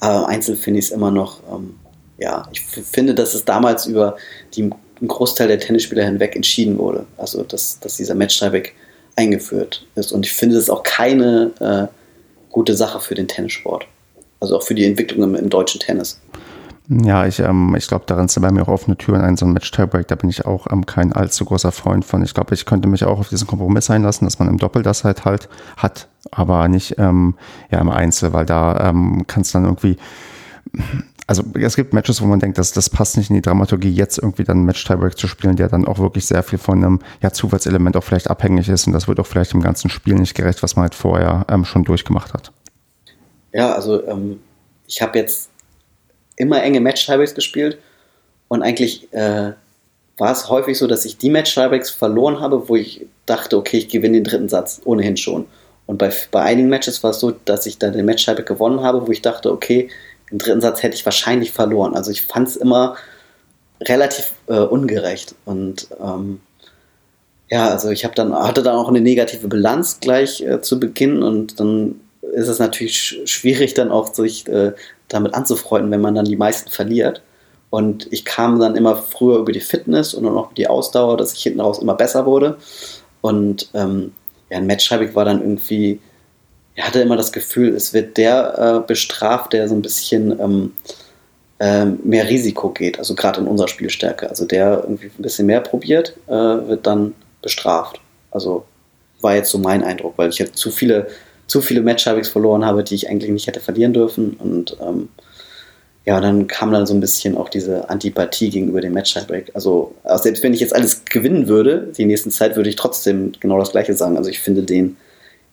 Speaker 3: Aber im Einzel finde ich es immer noch, ähm, ja, ich finde, dass es damals über die ein Großteil der Tennisspieler hinweg entschieden wurde. Also, dass, dass dieser Match-Tieback eingeführt ist. Und ich finde, das ist auch keine äh, gute Sache für den Tennissport. Also auch für die Entwicklung im, im deutschen Tennis.
Speaker 2: Ja, ich, ähm, ich glaube, daran sind bei mir auch offene Türen ein, so ein Match-Tiebreak, da bin ich auch ähm, kein allzu großer Freund von. Ich glaube, ich könnte mich auch auf diesen Kompromiss einlassen, dass man im Doppel das halt halt hat, aber nicht ähm, ja, im Einzel, weil da ähm, kann es dann irgendwie also es gibt Matches, wo man denkt, dass das passt nicht in die Dramaturgie, jetzt irgendwie dann Match-Tiebreak zu spielen, der dann auch wirklich sehr viel von einem ja, Zufallselement auch vielleicht abhängig ist und das wird auch vielleicht im ganzen Spiel nicht gerecht, was man halt vorher ähm, schon durchgemacht hat.
Speaker 3: Ja, also ähm, ich habe jetzt immer enge Match-Tiebreaks gespielt und eigentlich äh, war es häufig so, dass ich die Match-Tiebreaks verloren habe, wo ich dachte, okay, ich gewinne den dritten Satz ohnehin schon. Und bei, bei einigen Matches war es so, dass ich dann den Match-Tiebreak gewonnen habe, wo ich dachte, okay, im dritten Satz hätte ich wahrscheinlich verloren. Also ich fand es immer relativ äh, ungerecht. Und ähm, ja, also ich habe dann, hatte dann auch eine negative Bilanz gleich äh, zu Beginn und dann ist es natürlich schwierig, dann auch sich äh, damit anzufreunden, wenn man dann die meisten verliert. Und ich kam dann immer früher über die Fitness und dann auch die Ausdauer, dass ich hinten raus immer besser wurde. Und ähm, ja, ein Matchschreibig war dann irgendwie er hatte immer das Gefühl, es wird der äh, bestraft, der so ein bisschen ähm, äh, mehr Risiko geht, also gerade in unserer Spielstärke. Also der irgendwie ein bisschen mehr probiert, äh, wird dann bestraft. Also war jetzt so mein Eindruck, weil ich halt zu viele, zu viele match verloren habe, die ich eigentlich nicht hätte verlieren dürfen. Und ähm, ja, dann kam dann so ein bisschen auch diese Antipathie gegenüber dem match Also selbst wenn ich jetzt alles gewinnen würde, die nächsten Zeit, würde ich trotzdem genau das Gleiche sagen. Also ich finde den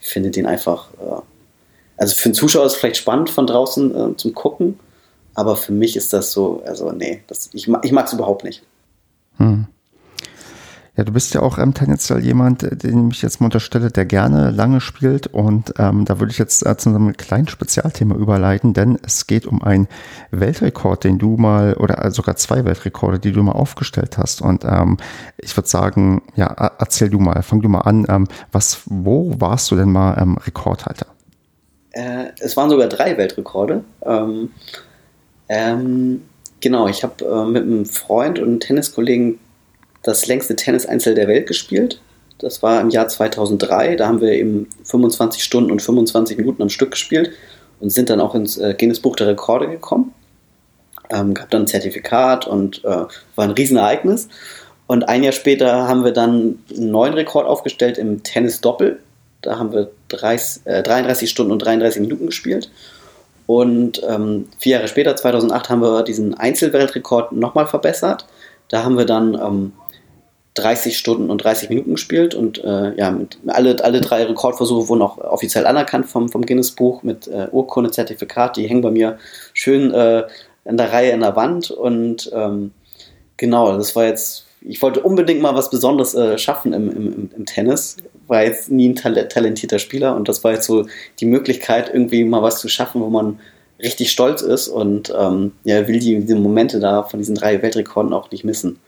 Speaker 3: ich finde den einfach, äh, also für einen Zuschauer ist es vielleicht spannend von draußen äh, zum Gucken, aber für mich ist das so, also nee, das, ich, ich mag es überhaupt nicht. Hm.
Speaker 2: Ja, du bist ja auch ähm, tendenziell jemand, äh, den ich jetzt mal unterstelle, der gerne lange spielt. Und ähm, da würde ich jetzt äh, zu einem kleinen Spezialthema überleiten, denn es geht um einen Weltrekord, den du mal, oder äh, sogar zwei Weltrekorde, die du mal aufgestellt hast. Und ähm, ich würde sagen, ja, erzähl du mal, fang du mal an. Ähm, was, wo warst du denn mal ähm, Rekordhalter?
Speaker 3: Äh, es waren sogar drei Weltrekorde. Ähm, ähm, genau, ich habe äh, mit einem Freund und einem Tenniskollegen das längste Tennis-Einzel der Welt gespielt. Das war im Jahr 2003. Da haben wir eben 25 Stunden und 25 Minuten am Stück gespielt und sind dann auch ins äh, Guinness Buch der Rekorde gekommen. Ähm, gab dann ein Zertifikat und äh, war ein Riesenereignis. Und ein Jahr später haben wir dann einen neuen Rekord aufgestellt im Tennis-Doppel. Da haben wir 30, äh, 33 Stunden und 33 Minuten gespielt. Und ähm, vier Jahre später, 2008, haben wir diesen Einzelweltrekord nochmal verbessert. Da haben wir dann ähm, 30 Stunden und 30 Minuten gespielt und äh, ja, mit, alle, alle drei Rekordversuche wurden auch offiziell anerkannt vom, vom Guinness-Buch mit äh, Urkunde, Zertifikat. Die hängen bei mir schön äh, in der Reihe in der Wand und ähm, genau, das war jetzt, ich wollte unbedingt mal was Besonderes äh, schaffen im, im, im, Tennis. War jetzt nie ein talentierter Spieler und das war jetzt so die Möglichkeit, irgendwie mal was zu schaffen, wo man richtig stolz ist und ähm, ja, will die, diese Momente da von diesen drei Weltrekorden auch nicht missen.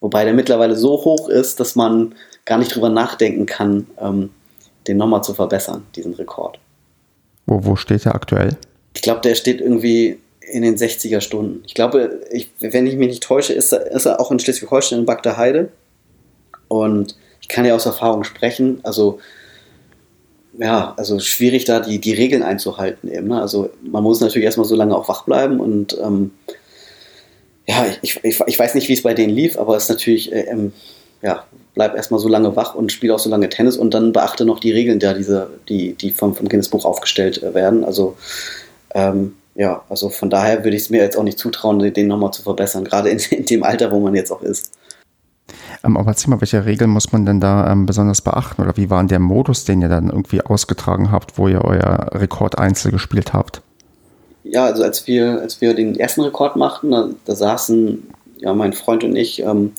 Speaker 3: Wobei der mittlerweile so hoch ist, dass man gar nicht drüber nachdenken kann, ähm, den nochmal zu verbessern, diesen Rekord.
Speaker 2: Wo, wo steht er aktuell?
Speaker 3: Ich glaube, der steht irgendwie in den 60er Stunden. Ich glaube, ich, wenn ich mich nicht täusche, ist er, ist er auch in Schleswig-Holstein in Bagda Heide. Und ich kann ja aus Erfahrung sprechen. Also, ja, also schwierig da die, die Regeln einzuhalten eben. Ne? Also man muss natürlich erstmal so lange auch wach bleiben und ähm, ja, ich, ich, ich weiß nicht, wie es bei denen lief, aber es ist natürlich, äh, ähm, ja, bleib erstmal so lange wach und spiel auch so lange Tennis und dann beachte noch die Regeln, da diese, die, die vom, vom Guinness Buch aufgestellt äh, werden. Also ähm, ja, also von daher würde ich es mir jetzt auch nicht zutrauen, den nochmal zu verbessern, gerade in, in, dem Alter, wo man jetzt auch ist.
Speaker 2: Ähm, aber erzähl mal, welche Regeln muss man denn da ähm, besonders beachten oder wie war denn der Modus, den ihr dann irgendwie ausgetragen habt, wo ihr euer Rekord Einzel gespielt habt?
Speaker 3: Ja, also als wir, als wir den ersten Rekord machten, da, da saßen ja, mein Freund und ich ähm,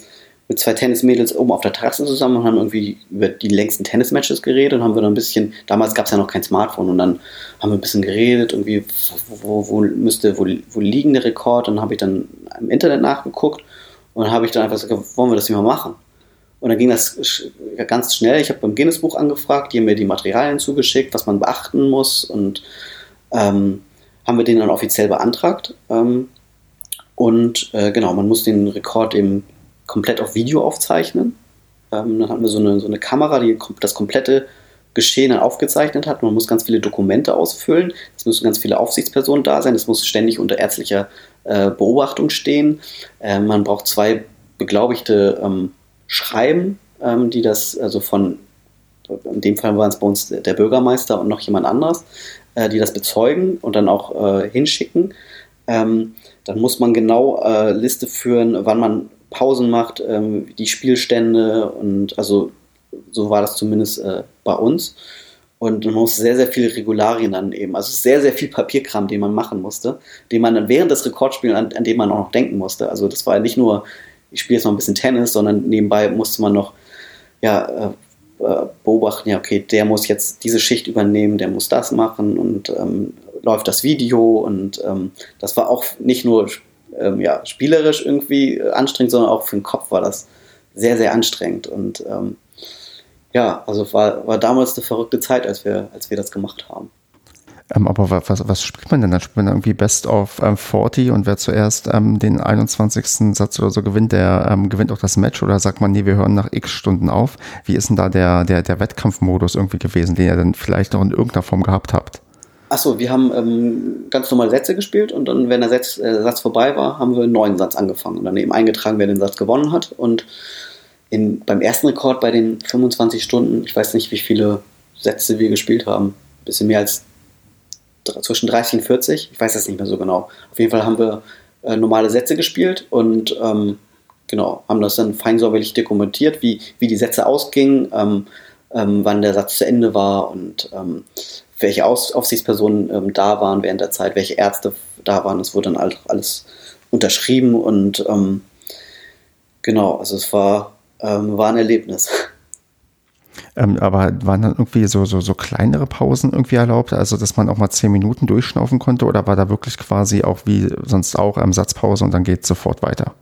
Speaker 3: mit zwei Tennismädels oben auf der Terrasse zusammen und haben irgendwie über die längsten Tennismatches geredet und haben wir dann ein bisschen, damals gab es ja noch kein Smartphone und dann haben wir ein bisschen geredet, irgendwie, wo, wo müsste, wo, wo liegen der Rekord? Und dann habe ich dann im Internet nachgeguckt und habe ich dann einfach gesagt, wollen wir das nicht mal machen? Und dann ging das ganz schnell. Ich habe beim Guinness-Buch angefragt, die haben mir die Materialien zugeschickt, was man beachten muss und ähm, haben wir den dann offiziell beantragt. Ähm, und äh, genau, man muss den Rekord eben komplett auf Video aufzeichnen. Ähm, dann hatten wir so eine, so eine Kamera, die das komplette Geschehen aufgezeichnet hat. Man muss ganz viele Dokumente ausfüllen. Es müssen ganz viele Aufsichtspersonen da sein. Es muss ständig unter ärztlicher äh, Beobachtung stehen. Äh, man braucht zwei beglaubigte ähm, Schreiben, ähm, die das also von, in dem Fall waren es bei uns der Bürgermeister und noch jemand anderes, äh, die das bezeugen und dann auch äh, hinschicken. Ähm, dann muss man genau äh, Liste führen, wann man Pausen macht, ähm, die Spielstände und also so war das zumindest äh, bei uns. Und man muss sehr, sehr viele Regularien dann eben, also sehr, sehr viel Papierkram, den man machen musste, den man dann während des Rekordspiels, an, an dem man auch noch denken musste. Also das war ja nicht nur, ich spiele jetzt noch ein bisschen Tennis, sondern nebenbei musste man noch ja, äh, beobachten, ja, okay, der muss jetzt diese Schicht übernehmen, der muss das machen und ähm, läuft das Video und ähm, das war auch nicht nur ähm, ja, spielerisch irgendwie äh, anstrengend, sondern auch für den Kopf war das sehr, sehr anstrengend und ähm, ja, also war, war damals eine verrückte Zeit, als wir, als wir das gemacht haben.
Speaker 2: Ähm, aber was, was spielt man denn dann? Spielt man irgendwie Best of ähm, 40 und wer zuerst ähm, den 21. Satz oder so gewinnt, der ähm, gewinnt auch das Match oder sagt man, nee, wir hören nach x Stunden auf? Wie ist denn da der, der, der Wettkampfmodus irgendwie gewesen, den ihr dann vielleicht noch in irgendeiner Form gehabt habt?
Speaker 3: Achso, wir haben ähm, ganz normale Sätze gespielt und dann, wenn der Satz, äh, Satz vorbei war, haben wir einen neuen Satz angefangen und dann eben eingetragen, wer den Satz gewonnen hat und in, beim ersten Rekord bei den 25 Stunden, ich weiß nicht, wie viele Sätze wir gespielt haben, ein bisschen mehr als zwischen 30 und 40, ich weiß das nicht mehr so genau. Auf jeden Fall haben wir äh, normale Sätze gespielt und ähm, genau, haben das dann feinsäuberlich dokumentiert, wie, wie die Sätze ausgingen, ähm, ähm, wann der Satz zu Ende war und ähm, welche Aus Aufsichtspersonen ähm, da waren während der Zeit, welche Ärzte da waren. Das wurde dann alles unterschrieben und ähm, genau, also es war war ein Erlebnis.
Speaker 2: Ähm, aber waren dann irgendwie so, so, so kleinere Pausen irgendwie erlaubt? Also, dass man auch mal zehn Minuten durchschnaufen konnte? Oder war da wirklich quasi auch wie sonst auch ähm, Satzpause und dann geht es sofort weiter?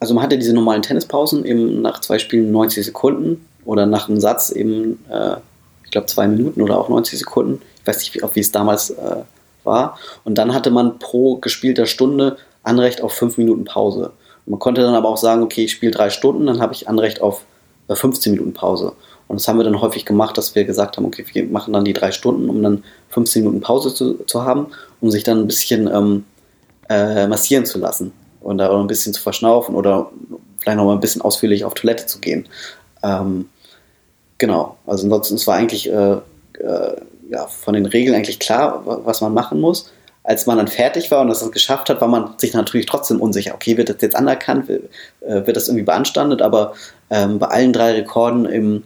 Speaker 3: Also, man hatte diese normalen Tennispausen eben nach zwei Spielen 90 Sekunden oder nach einem Satz eben, äh, ich glaube, zwei Minuten oder auch 90 Sekunden. Ich weiß nicht, wie, wie es damals äh, war. Und dann hatte man pro gespielter Stunde Anrecht auf fünf Minuten Pause. Man konnte dann aber auch sagen, okay, ich spiele drei Stunden, dann habe ich Anrecht auf 15 äh, Minuten Pause. Und das haben wir dann häufig gemacht, dass wir gesagt haben, okay, wir machen dann die drei Stunden, um dann 15 Minuten Pause zu, zu haben, um sich dann ein bisschen ähm, äh, massieren zu lassen und da ein bisschen zu verschnaufen oder vielleicht noch mal ein bisschen ausführlich auf Toilette zu gehen. Ähm, genau, also ansonsten, es war eigentlich äh, äh, ja, von den Regeln eigentlich klar, was man machen muss als man dann fertig war und das geschafft hat, war man sich natürlich trotzdem unsicher. Okay, wird das jetzt anerkannt? Wird, äh, wird das irgendwie beanstandet? Aber ähm, bei allen drei Rekorden im,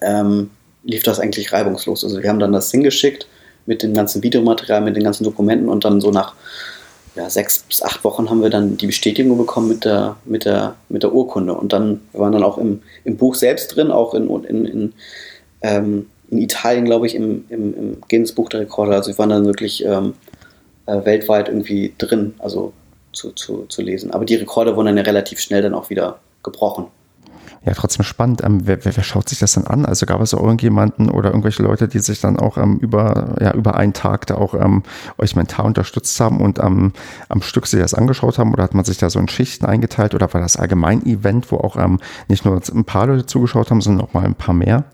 Speaker 3: ähm, lief das eigentlich reibungslos. Also wir haben dann das hingeschickt mit dem ganzen Videomaterial, mit den ganzen Dokumenten und dann so nach ja, sechs bis acht Wochen haben wir dann die Bestätigung bekommen mit der, mit der, mit der Urkunde. Und dann wir waren dann auch im, im Buch selbst drin, auch in, in, in, ähm, in Italien, glaube ich, im, im, im Guinness Buch der Rekorde. Also wir waren dann wirklich ähm, äh, weltweit irgendwie drin, also zu, zu, zu lesen. Aber die Rekorde wurden dann ja relativ schnell dann auch wieder gebrochen.
Speaker 2: Ja, trotzdem spannend. Ähm, wer, wer, wer, schaut sich das dann an? Also gab es auch irgendjemanden oder irgendwelche Leute, die sich dann auch ähm, über, ja, über einen Tag da auch ähm, euch mental unterstützt haben und am Stück sich das angeschaut haben? Oder hat man sich da so in Schichten eingeteilt? Oder war das allgemein Event, wo auch ähm, nicht nur ein paar Leute zugeschaut haben, sondern auch mal ein paar mehr?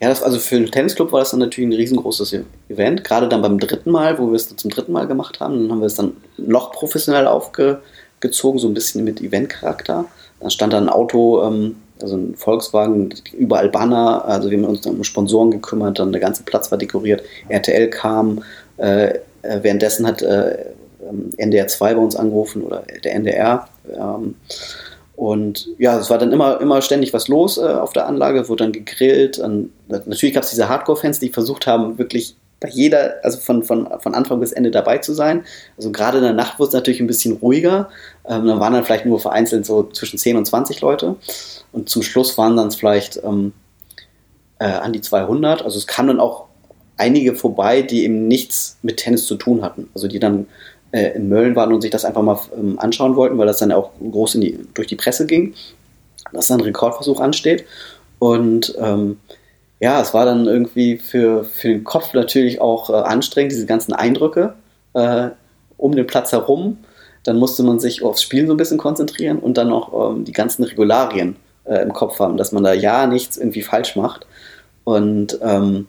Speaker 3: Ja, das, also für einen Tennisclub war das dann natürlich ein riesengroßes Event. Gerade dann beim dritten Mal, wo wir es zum dritten Mal gemacht haben, dann haben wir es dann noch professionell aufgezogen, so ein bisschen mit Eventcharakter. Dann stand da ein Auto, ähm, also ein Volkswagen, überall Banner, also wir haben uns um Sponsoren gekümmert, dann der ganze Platz war dekoriert, RTL kam, äh, äh, währenddessen hat äh, ähm, NDR 2 bei uns angerufen oder der NDR. Ähm, und ja, es war dann immer, immer ständig was los äh, auf der Anlage, wurde dann gegrillt. Und natürlich gab es diese Hardcore-Fans, die versucht haben, wirklich bei jeder, also von, von, von Anfang bis Ende dabei zu sein. Also gerade in der Nacht wurde es natürlich ein bisschen ruhiger. Ähm, dann waren dann vielleicht nur vereinzelt so zwischen 10 und 20 Leute. Und zum Schluss waren dann vielleicht ähm, äh, an die 200. Also es kamen dann auch einige vorbei, die eben nichts mit Tennis zu tun hatten. Also die dann äh, in Mölln waren und sich das einfach mal ähm, anschauen wollten, weil das dann auch groß die, durch die Presse ging, dass dann ein Rekordversuch ansteht. Und ähm, ja, es war dann irgendwie für, für den Kopf natürlich auch äh, anstrengend, diese ganzen Eindrücke äh, um den Platz herum. Dann musste man sich aufs Spielen so ein bisschen konzentrieren und dann auch ähm, die ganzen Regularien äh, im Kopf haben, dass man da ja nichts irgendwie falsch macht. Und ähm,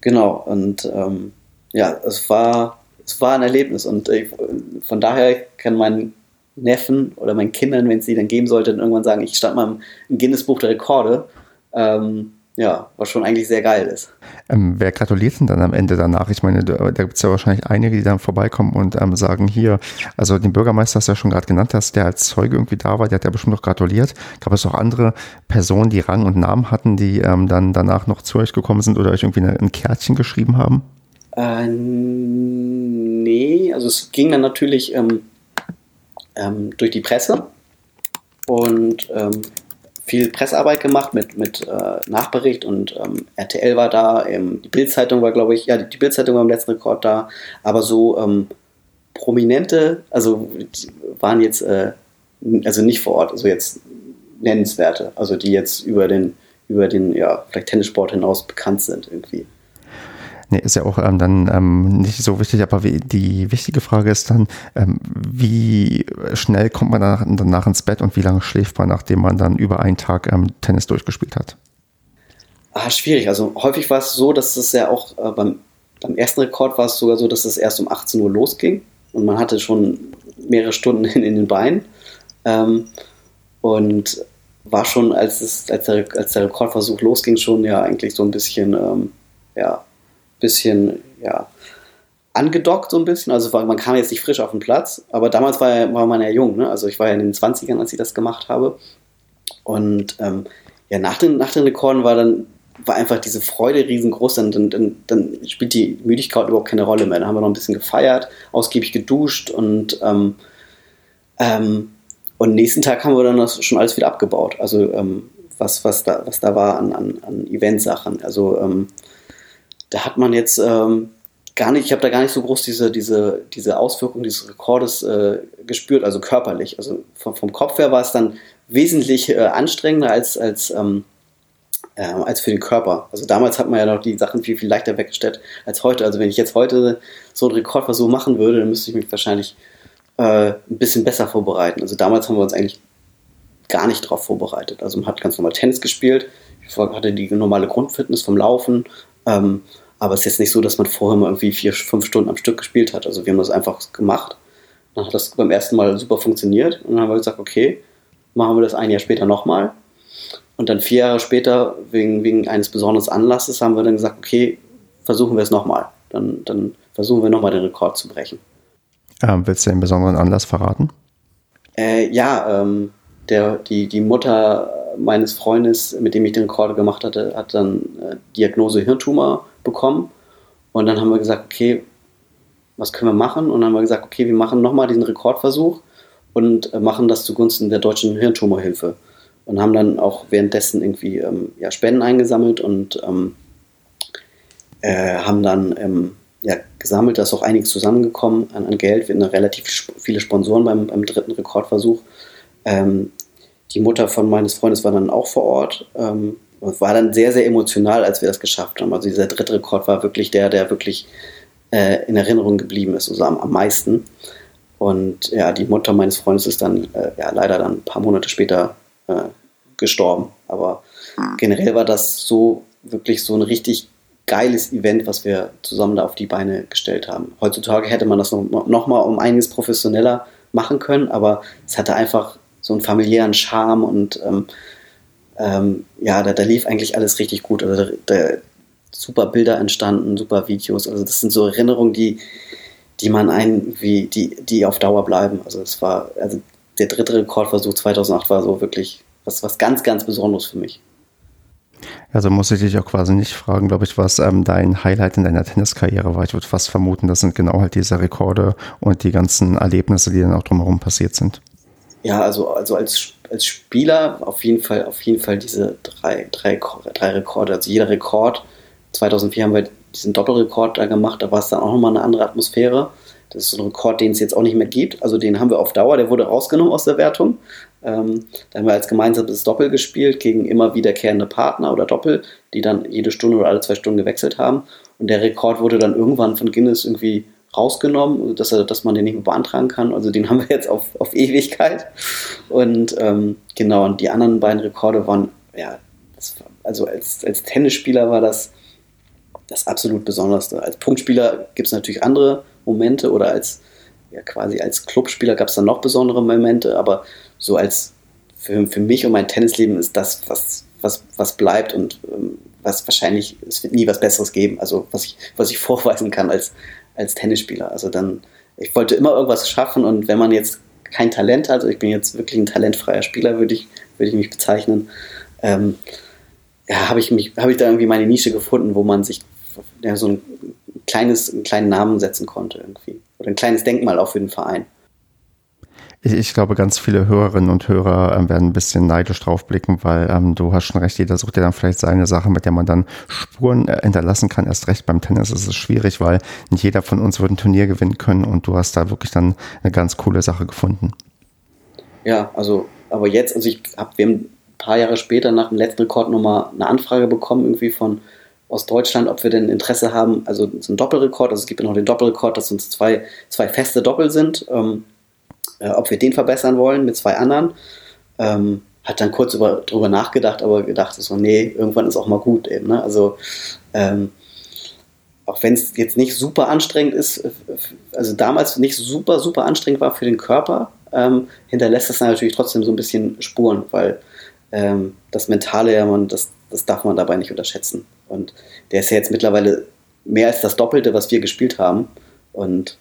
Speaker 3: genau, und ähm, ja, es war, es war ein Erlebnis. Und ich, von daher kann mein Neffen oder meinen Kindern, wenn es sie dann geben sollte, dann irgendwann sagen, ich stand mal im Guinness-Buch der Rekorde. Ähm, ja, was schon eigentlich sehr geil ist.
Speaker 2: Ähm, wer gratuliert denn dann am Ende danach? Ich meine, da, da gibt es ja wahrscheinlich einige, die dann vorbeikommen und ähm, sagen, hier, also den Bürgermeister hast du ja schon gerade genannt hast, der als Zeuge irgendwie da war, der hat ja bestimmt noch gratuliert. Gab es auch andere Personen, die Rang und Namen hatten, die ähm, dann danach noch zu euch gekommen sind oder euch irgendwie eine, ein Kärtchen geschrieben haben?
Speaker 3: Äh, nee, also es ging dann natürlich ähm, ähm, durch die Presse und ähm, viel Pressearbeit gemacht mit, mit äh, Nachbericht und ähm, RTL war da, ähm, die Bildzeitung war, glaube ich, ja, die, die Bildzeitung war im letzten Rekord da, aber so ähm, prominente, also waren jetzt, äh, also nicht vor Ort, also jetzt nennenswerte, also die jetzt über den, über den, ja, vielleicht Tennissport hinaus bekannt sind irgendwie.
Speaker 2: Nee, ist ja auch ähm, dann ähm, nicht so wichtig, aber wie, die wichtige Frage ist dann, ähm, wie schnell kommt man danach, danach, ins Bett und wie lange schläft man, nachdem man dann über einen Tag ähm, Tennis durchgespielt hat?
Speaker 3: Ah, schwierig. Also häufig war es so, dass es ja auch äh, beim, beim ersten Rekord war es sogar so, dass es erst um 18 Uhr losging und man hatte schon mehrere Stunden in, in den Beinen. Ähm, und war schon, als, es, als, der, als der Rekordversuch losging, schon ja eigentlich so ein bisschen, ähm, ja, bisschen, ja, angedockt so ein bisschen. Also man kam jetzt nicht frisch auf den Platz, aber damals war, war man ja jung. Ne? Also ich war ja in den 20ern, als ich das gemacht habe. Und ähm, ja, nach den, nach den Rekorden war dann war einfach diese Freude riesengroß. Dann, dann, dann, spielt die Müdigkeit überhaupt keine Rolle mehr. Dann haben wir noch ein bisschen gefeiert, ausgiebig geduscht und ähm, ähm, und nächsten Tag haben wir dann das schon alles wieder abgebaut. Also ähm, was, was, da, was da war an, an, an Eventsachen. Also ähm, da hat man jetzt ähm, gar nicht, ich habe da gar nicht so groß diese, diese, diese Auswirkung dieses Rekordes äh, gespürt, also körperlich. Also vom, vom, Kopf her war es dann wesentlich äh, anstrengender als, als, ähm, äh, als für den Körper. Also damals hat man ja noch die Sachen viel, viel leichter weggestellt als heute. Also wenn ich jetzt heute so einen Rekordversuch machen würde, dann müsste ich mich wahrscheinlich äh, ein bisschen besser vorbereiten. Also damals haben wir uns eigentlich gar nicht darauf vorbereitet. Also man hat ganz normal Tennis gespielt, ich hatte die normale Grundfitness vom Laufen, ähm, aber es ist jetzt nicht so, dass man vorher mal irgendwie vier, fünf Stunden am Stück gespielt hat. Also wir haben das einfach gemacht. Dann hat das beim ersten Mal super funktioniert und dann haben wir gesagt, okay, machen wir das ein Jahr später nochmal. Und dann vier Jahre später, wegen, wegen eines besonderen Anlasses, haben wir dann gesagt, okay, versuchen wir es nochmal. Dann, dann versuchen wir nochmal den Rekord zu brechen.
Speaker 2: Ähm, willst du den besonderen Anlass verraten?
Speaker 3: Äh, ja, ähm, der, die, die Mutter meines Freundes, mit dem ich den Rekord gemacht hatte, hat dann äh, Diagnose Hirntumor bekommen. Und dann haben wir gesagt, okay, was können wir machen? Und dann haben wir gesagt, okay, wir machen nochmal diesen Rekordversuch und äh, machen das zugunsten der deutschen Hirntumorhilfe. Und haben dann auch währenddessen irgendwie ähm, ja, Spenden eingesammelt und ähm, äh, haben dann ähm, ja, gesammelt. Da ist auch einiges zusammengekommen an, an Geld. Wir hatten relativ viele Sponsoren beim, beim dritten Rekordversuch. Ähm, die Mutter von meines Freundes war dann auch vor Ort ähm, und war dann sehr, sehr emotional, als wir das geschafft haben. Also dieser dritte Rekord war wirklich der, der wirklich äh, in Erinnerung geblieben ist, also am, am meisten. Und ja, die Mutter meines Freundes ist dann äh, ja, leider dann ein paar Monate später äh, gestorben. Aber generell war das so wirklich so ein richtig geiles Event, was wir zusammen da auf die Beine gestellt haben. Heutzutage hätte man das noch, noch mal um einiges professioneller machen können, aber es hatte einfach so einen familiären Charme und ähm, ähm, ja, da, da, lief eigentlich alles richtig gut. Also da, da, super Bilder entstanden, super Videos. Also das sind so Erinnerungen, die, die man einen, wie, die, die auf Dauer bleiben. Also es war, also der dritte Rekordversuch 2008 war so wirklich was, was ganz, ganz Besonderes für mich.
Speaker 2: Also muss ich dich auch quasi nicht fragen, glaube ich, was ähm, dein Highlight in deiner Tenniskarriere war. Ich würde fast vermuten, das sind genau halt diese Rekorde und die ganzen Erlebnisse, die dann auch drumherum passiert sind.
Speaker 3: Ja, also, also als, als Spieler auf jeden Fall, auf jeden Fall diese drei, drei, drei Rekorde. Also jeder Rekord. 2004 haben wir diesen Doppelrekord da gemacht, da war es dann auch nochmal eine andere Atmosphäre. Das ist so ein Rekord, den es jetzt auch nicht mehr gibt. Also den haben wir auf Dauer, der wurde rausgenommen aus der Wertung. Ähm, da haben wir als gemeinsames Doppel gespielt gegen immer wiederkehrende Partner oder Doppel, die dann jede Stunde oder alle zwei Stunden gewechselt haben. Und der Rekord wurde dann irgendwann von Guinness irgendwie rausgenommen, dass, er, dass man den nicht mehr beantragen kann. Also den haben wir jetzt auf, auf Ewigkeit. Und ähm, genau, und die anderen beiden Rekorde waren, ja, das, also als, als Tennisspieler war das das absolut Besonderste. Als Punktspieler gibt es natürlich andere Momente oder als ja, quasi als Clubspieler gab es dann noch besondere Momente, aber so als für, für mich und mein Tennisleben ist das, was, was, was bleibt und ähm, was wahrscheinlich, es wird nie was Besseres geben, also was ich, was ich vorweisen kann als, als Tennisspieler. Also dann, ich wollte immer irgendwas schaffen und wenn man jetzt kein Talent hat, also ich bin jetzt wirklich ein talentfreier Spieler, würde ich, würde ich mich bezeichnen, ähm, ja, habe ich mich, ich da irgendwie meine Nische gefunden, wo man sich ja, so ein kleines, einen kleinen Namen setzen konnte irgendwie. Oder ein kleines Denkmal auch für den Verein.
Speaker 2: Ich, ich glaube, ganz viele Hörerinnen und Hörer äh, werden ein bisschen neidisch drauf blicken, weil ähm, du hast schon recht, jeder sucht ja dann vielleicht seine Sache, mit der man dann Spuren äh, hinterlassen kann. Erst recht beim Tennis ist es schwierig, weil nicht jeder von uns wird ein Turnier gewinnen können und du hast da wirklich dann eine ganz coole Sache gefunden.
Speaker 3: Ja, also, aber jetzt, also ich habe, wir haben ein paar Jahre später nach dem letzten Rekord nochmal eine Anfrage bekommen, irgendwie von aus Deutschland, ob wir denn Interesse haben, also es ist ein Doppelrekord, also es gibt ja noch den Doppelrekord, dass uns zwei, zwei feste Doppel sind, ähm, äh, ob wir den verbessern wollen mit zwei anderen. Ähm, hat dann kurz über, drüber nachgedacht, aber gedacht, so, nee, irgendwann ist auch mal gut eben. Ne? Also ähm, auch wenn es jetzt nicht super anstrengend ist, äh, also damals nicht super, super anstrengend war für den Körper, ähm, hinterlässt das natürlich trotzdem so ein bisschen Spuren, weil ähm, das Mentale, ja, man, das, das darf man dabei nicht unterschätzen. Und der ist ja jetzt mittlerweile mehr als das Doppelte, was wir gespielt haben. Und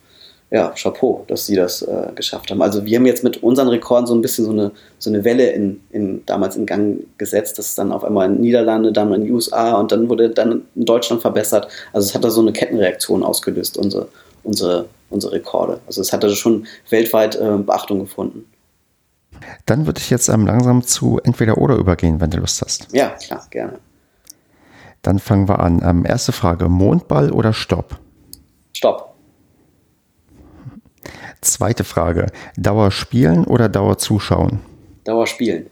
Speaker 3: ja, Chapeau, dass sie das äh, geschafft haben. Also wir haben jetzt mit unseren Rekorden so ein bisschen so eine, so eine Welle in, in, damals in Gang gesetzt. Das ist dann auf einmal in Niederlande, dann in den USA und dann wurde dann in Deutschland verbessert. Also es hat da so eine Kettenreaktion ausgelöst, unsere, unsere, unsere Rekorde. Also es hat da schon weltweit äh, Beachtung gefunden.
Speaker 2: Dann würde ich jetzt ähm, langsam zu entweder oder übergehen, wenn du Lust hast.
Speaker 3: Ja, klar, gerne.
Speaker 2: Dann fangen wir an. Ähm, erste Frage: Mondball oder Stopp?
Speaker 3: Stopp.
Speaker 2: Zweite Frage: Dauer spielen oder Dauer zuschauen?
Speaker 3: Dauer spielen.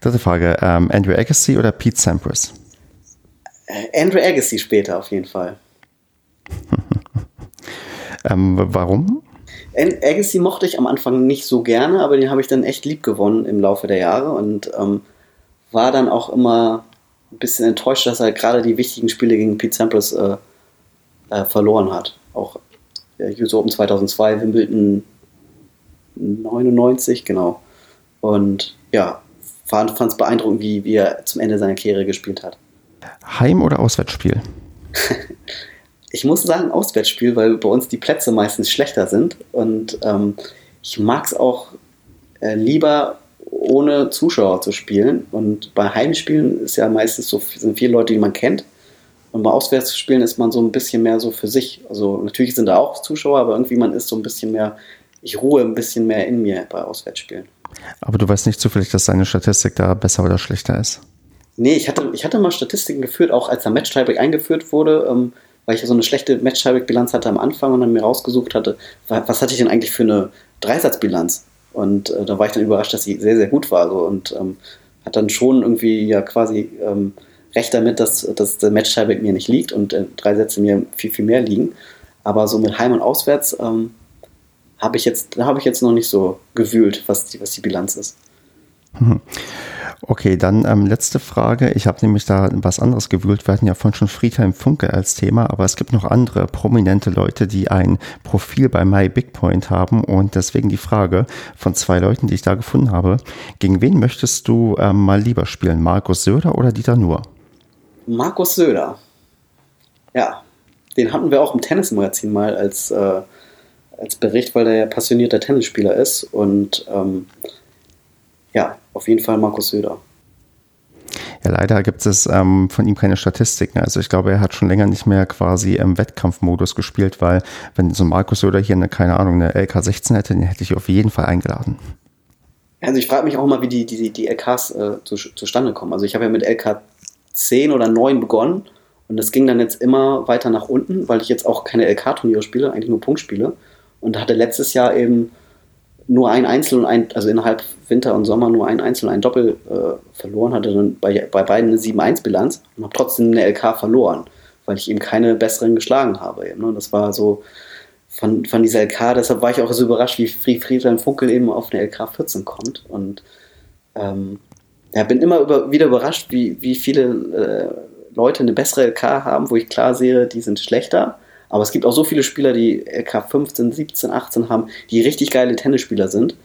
Speaker 2: Dritte Frage: ähm, Andrew Agassi oder Pete Sampras?
Speaker 3: Äh, Andrew Agassi später auf jeden Fall.
Speaker 2: ähm, warum?
Speaker 3: Agassi mochte ich am Anfang nicht so gerne, aber den habe ich dann echt lieb gewonnen im Laufe der Jahre und ähm, war dann auch immer ein bisschen enttäuscht, dass er gerade die wichtigen Spiele gegen Pete Sampras äh, äh, verloren hat. Auch US Open 2002, Wimbledon 99, genau. Und ja, fand es beeindruckend, wie, wie er zum Ende seiner Karriere gespielt hat.
Speaker 2: Heim- oder Auswärtsspiel?
Speaker 3: ich muss sagen, Auswärtsspiel, weil bei uns die Plätze meistens schlechter sind. Und ähm, ich mag es auch äh, lieber ohne Zuschauer zu spielen. Und bei Heimspielen ist ja meistens so, sind viele Leute, die man kennt. Und bei Auswärtsspielen ist man so ein bisschen mehr so für sich. Also natürlich sind da auch Zuschauer, aber irgendwie man ist so ein bisschen mehr, ich ruhe ein bisschen mehr in mir bei Auswärtsspielen.
Speaker 2: Aber du weißt nicht zufällig, dass deine Statistik da besser oder schlechter ist?
Speaker 3: Nee, ich hatte, ich hatte mal Statistiken geführt, auch als der Match-Tiebreak eingeführt wurde, ähm, weil ich so eine schlechte Match-Tiebreak-Bilanz hatte am Anfang und dann mir rausgesucht hatte, was hatte ich denn eigentlich für eine Dreisatzbilanz? Und äh, da war ich dann überrascht, dass sie sehr, sehr gut war. So, und ähm, hat dann schon irgendwie ja quasi ähm, recht damit, dass, dass der match mit mir nicht liegt und äh, drei Sätze mir viel, viel mehr liegen. Aber so mit Heim und Auswärts ähm, habe ich jetzt, ich jetzt noch nicht so gewühlt, was die, was die Bilanz ist.
Speaker 2: Okay, dann ähm, letzte Frage. Ich habe nämlich da was anderes gewühlt. Wir hatten ja vorhin schon Friedhelm Funke als Thema, aber es gibt noch andere prominente Leute, die ein Profil bei MyBigPoint haben und deswegen die Frage von zwei Leuten, die ich da gefunden habe. Gegen wen möchtest du ähm, mal lieber spielen? Markus Söder oder Dieter Nuhr?
Speaker 3: Markus Söder. Ja, den hatten wir auch im Tennismagazin mal als, äh, als Bericht, weil er ja passionierter Tennisspieler ist und ähm, ja, auf jeden Fall Markus Söder.
Speaker 2: Ja, leider gibt es ähm, von ihm keine Statistiken. Also ich glaube, er hat schon länger nicht mehr quasi im Wettkampfmodus gespielt, weil wenn so Markus Söder hier eine, keine Ahnung, eine LK16 hätte, den hätte ich auf jeden Fall eingeladen.
Speaker 3: Also ich frage mich auch immer, wie die, die, die LKs äh, zu, zustande kommen. Also ich habe ja mit LK 10 oder 9 begonnen und das ging dann jetzt immer weiter nach unten, weil ich jetzt auch keine LK-Turniere spiele, eigentlich nur Punktspiele. Und hatte letztes Jahr eben nur ein Einzel und ein, also innerhalb Winter und Sommer nur ein Einzel und ein Doppel äh, verloren, hatte dann bei, bei beiden eine 7-1-Bilanz und habe trotzdem eine LK verloren, weil ich eben keine besseren geschlagen habe. Eben, ne? Das war so von, von dieser LK, deshalb war ich auch so überrascht, wie Friedhelm Funkel eben auf eine LK 14 kommt. Und ähm, ja, bin immer über, wieder überrascht, wie, wie viele äh, Leute eine bessere LK haben, wo ich klar sehe, die sind schlechter. Aber es gibt auch so viele Spieler, die LK 15, 17, 18 haben, die richtig geile Tennisspieler sind,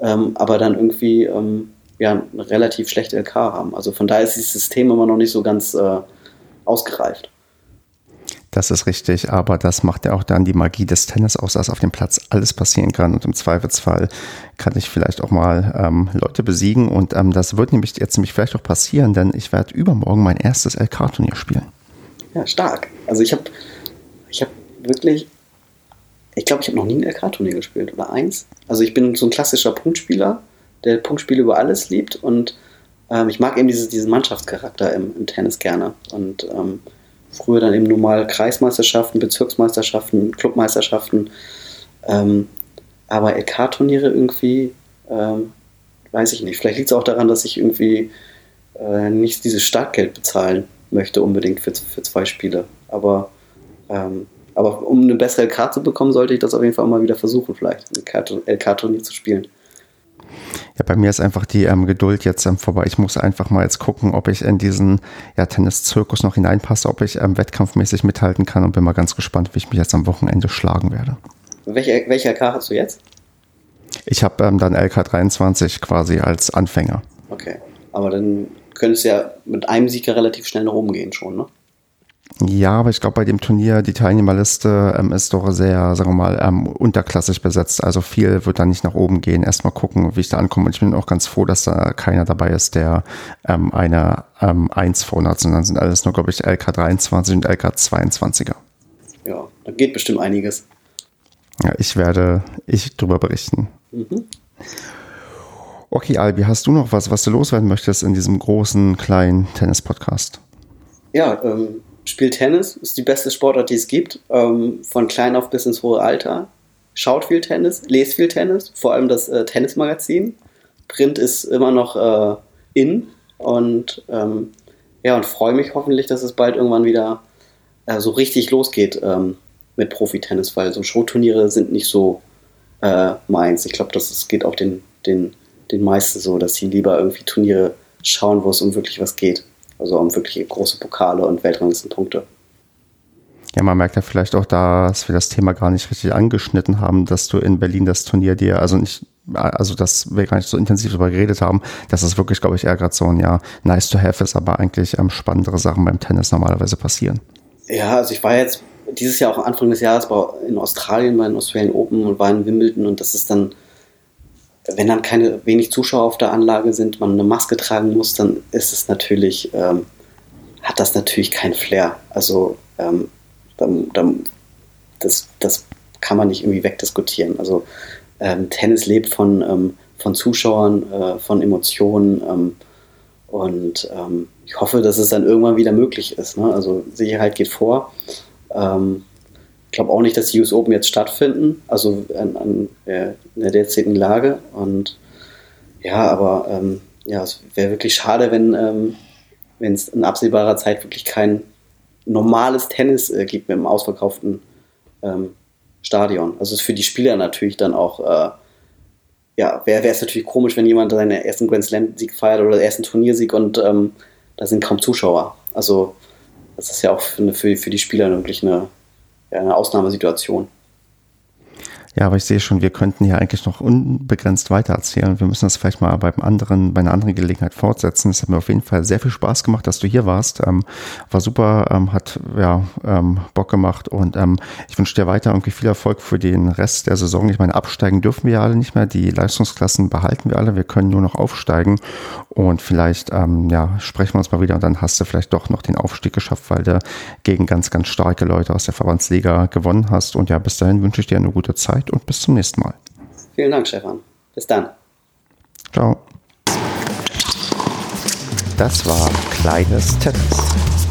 Speaker 3: ähm, aber dann irgendwie ähm, ja, relativ schlechte LK haben. Also von daher ist dieses System immer noch nicht so ganz äh, ausgereift.
Speaker 2: Das ist richtig, aber das macht ja auch dann die Magie des Tennis aus, dass auf dem Platz alles passieren kann und im Zweifelsfall kann ich vielleicht auch mal ähm, Leute besiegen und ähm, das wird nämlich jetzt nämlich vielleicht auch passieren, denn ich werde übermorgen mein erstes LK-Turnier spielen.
Speaker 3: Ja, stark. Also ich habe ich hab wirklich, ich glaube, ich habe noch nie ein LK-Turnier gespielt oder eins. Also ich bin so ein klassischer Punktspieler, der Punktspiele über alles liebt und ähm, ich mag eben dieses, diesen Mannschaftscharakter im, im Tennis gerne und ähm, Früher dann eben normal Kreismeisterschaften, Bezirksmeisterschaften, Clubmeisterschaften. Ähm, aber LK-Turniere irgendwie, ähm, weiß ich nicht. Vielleicht liegt es auch daran, dass ich irgendwie äh, nicht dieses Startgeld bezahlen möchte, unbedingt für, für zwei Spiele. Aber, ähm, aber um eine bessere LK zu bekommen, sollte ich das auf jeden Fall mal wieder versuchen, vielleicht ein LK-Turnier zu spielen.
Speaker 2: Ja, bei mir ist einfach die ähm, Geduld jetzt ähm, vorbei. Ich muss einfach mal jetzt gucken, ob ich in diesen ja, Tennis-Zirkus noch hineinpasse, ob ich ähm, wettkampfmäßig mithalten kann und bin mal ganz gespannt, wie ich mich jetzt am Wochenende schlagen werde.
Speaker 3: Welche, welche LK hast du jetzt?
Speaker 2: Ich habe ähm, dann LK23 quasi als Anfänger.
Speaker 3: Okay, aber dann könntest du ja mit einem Sieger relativ schnell nach oben gehen schon, ne?
Speaker 2: Ja, aber ich glaube, bei dem Turnier, die Teilnehmerliste ähm, ist doch sehr, sagen wir mal, ähm, unterklassig besetzt. Also viel wird da nicht nach oben gehen. Erstmal gucken, wie ich da ankomme. Und ich bin auch ganz froh, dass da keiner dabei ist, der ähm, eine ähm, 1 vorne hat, sondern sind alles nur, glaube ich, LK23 und LK22er.
Speaker 3: Ja, da geht bestimmt einiges.
Speaker 2: Ja, ich werde ich drüber berichten. Mhm. Okay, Albi, hast du noch was, was du loswerden möchtest in diesem großen, kleinen Tennis-Podcast?
Speaker 3: Ja, ähm, spielt Tennis, ist die beste Sportart, die es gibt, ähm, von klein auf bis ins hohe Alter. Schaut viel Tennis, lest viel Tennis, vor allem das äh, Tennismagazin. Print ist immer noch äh, in und ähm, ja, und freue mich hoffentlich, dass es bald irgendwann wieder äh, so richtig losgeht ähm, mit Profi-Tennis, weil so Showturniere sind nicht so äh, meins. Ich glaube, das geht auch den, den, den meisten so, dass sie lieber irgendwie Turniere schauen, wo es um wirklich was geht. Also um wirklich große Pokale und Weltranglistenpunkte.
Speaker 2: Ja, man merkt ja vielleicht auch, dass wir das Thema gar nicht richtig angeschnitten haben, dass du in Berlin das Turnier dir, also nicht, also dass wir gar nicht so intensiv darüber geredet haben, dass das wirklich, glaube ich, eher gerade so ein ja nice to have ist, aber eigentlich ähm, spannendere Sachen beim Tennis normalerweise passieren.
Speaker 3: Ja, also ich war jetzt dieses Jahr auch Anfang des Jahres war in Australien bei den Australian Open und war in Wimbledon und das ist dann wenn dann keine wenig Zuschauer auf der Anlage sind, man eine Maske tragen muss, dann ist es natürlich, ähm, hat das natürlich kein Flair. Also ähm, dann, dann, das, das kann man nicht irgendwie wegdiskutieren. Also ähm, Tennis lebt von, ähm, von Zuschauern, äh, von Emotionen ähm, und ähm, ich hoffe, dass es dann irgendwann wieder möglich ist. Ne? Also Sicherheit geht vor. Ähm, glaube auch nicht, dass die US Open jetzt stattfinden, also an, an äh, in der derzeitigen Lage. Und ja, aber ähm, ja, es wäre wirklich schade, wenn ähm, es in absehbarer Zeit wirklich kein normales Tennis äh, gibt mit einem ausverkauften ähm, Stadion. Also ist für die Spieler natürlich dann auch, äh, ja, wäre es natürlich komisch, wenn jemand seinen ersten Grand Slam-Sieg feiert oder ersten Turniersieg und ähm, da sind kaum Zuschauer. Also das ist ja auch für, für, für die Spieler wirklich eine eine Ausnahmesituation.
Speaker 2: Ja, aber ich sehe schon, wir könnten hier eigentlich noch unbegrenzt weiter erzählen. Wir müssen das vielleicht mal beim anderen, bei einer anderen Gelegenheit fortsetzen. Es hat mir auf jeden Fall sehr viel Spaß gemacht, dass du hier warst. Ähm, war super, ähm, hat ja ähm, Bock gemacht und ähm, ich wünsche dir weiter irgendwie viel Erfolg für den Rest der Saison. Ich meine, absteigen dürfen wir alle nicht mehr. Die Leistungsklassen behalten wir alle. Wir können nur noch aufsteigen und vielleicht ähm, ja sprechen wir uns mal wieder und dann hast du vielleicht doch noch den Aufstieg geschafft, weil du gegen ganz, ganz starke Leute aus der Verbandsliga gewonnen hast. Und ja, bis dahin wünsche ich dir eine gute Zeit Zeit und bis zum nächsten Mal.
Speaker 3: Vielen Dank, Stefan. Bis dann.
Speaker 2: Ciao. Das war Kleines Tennis.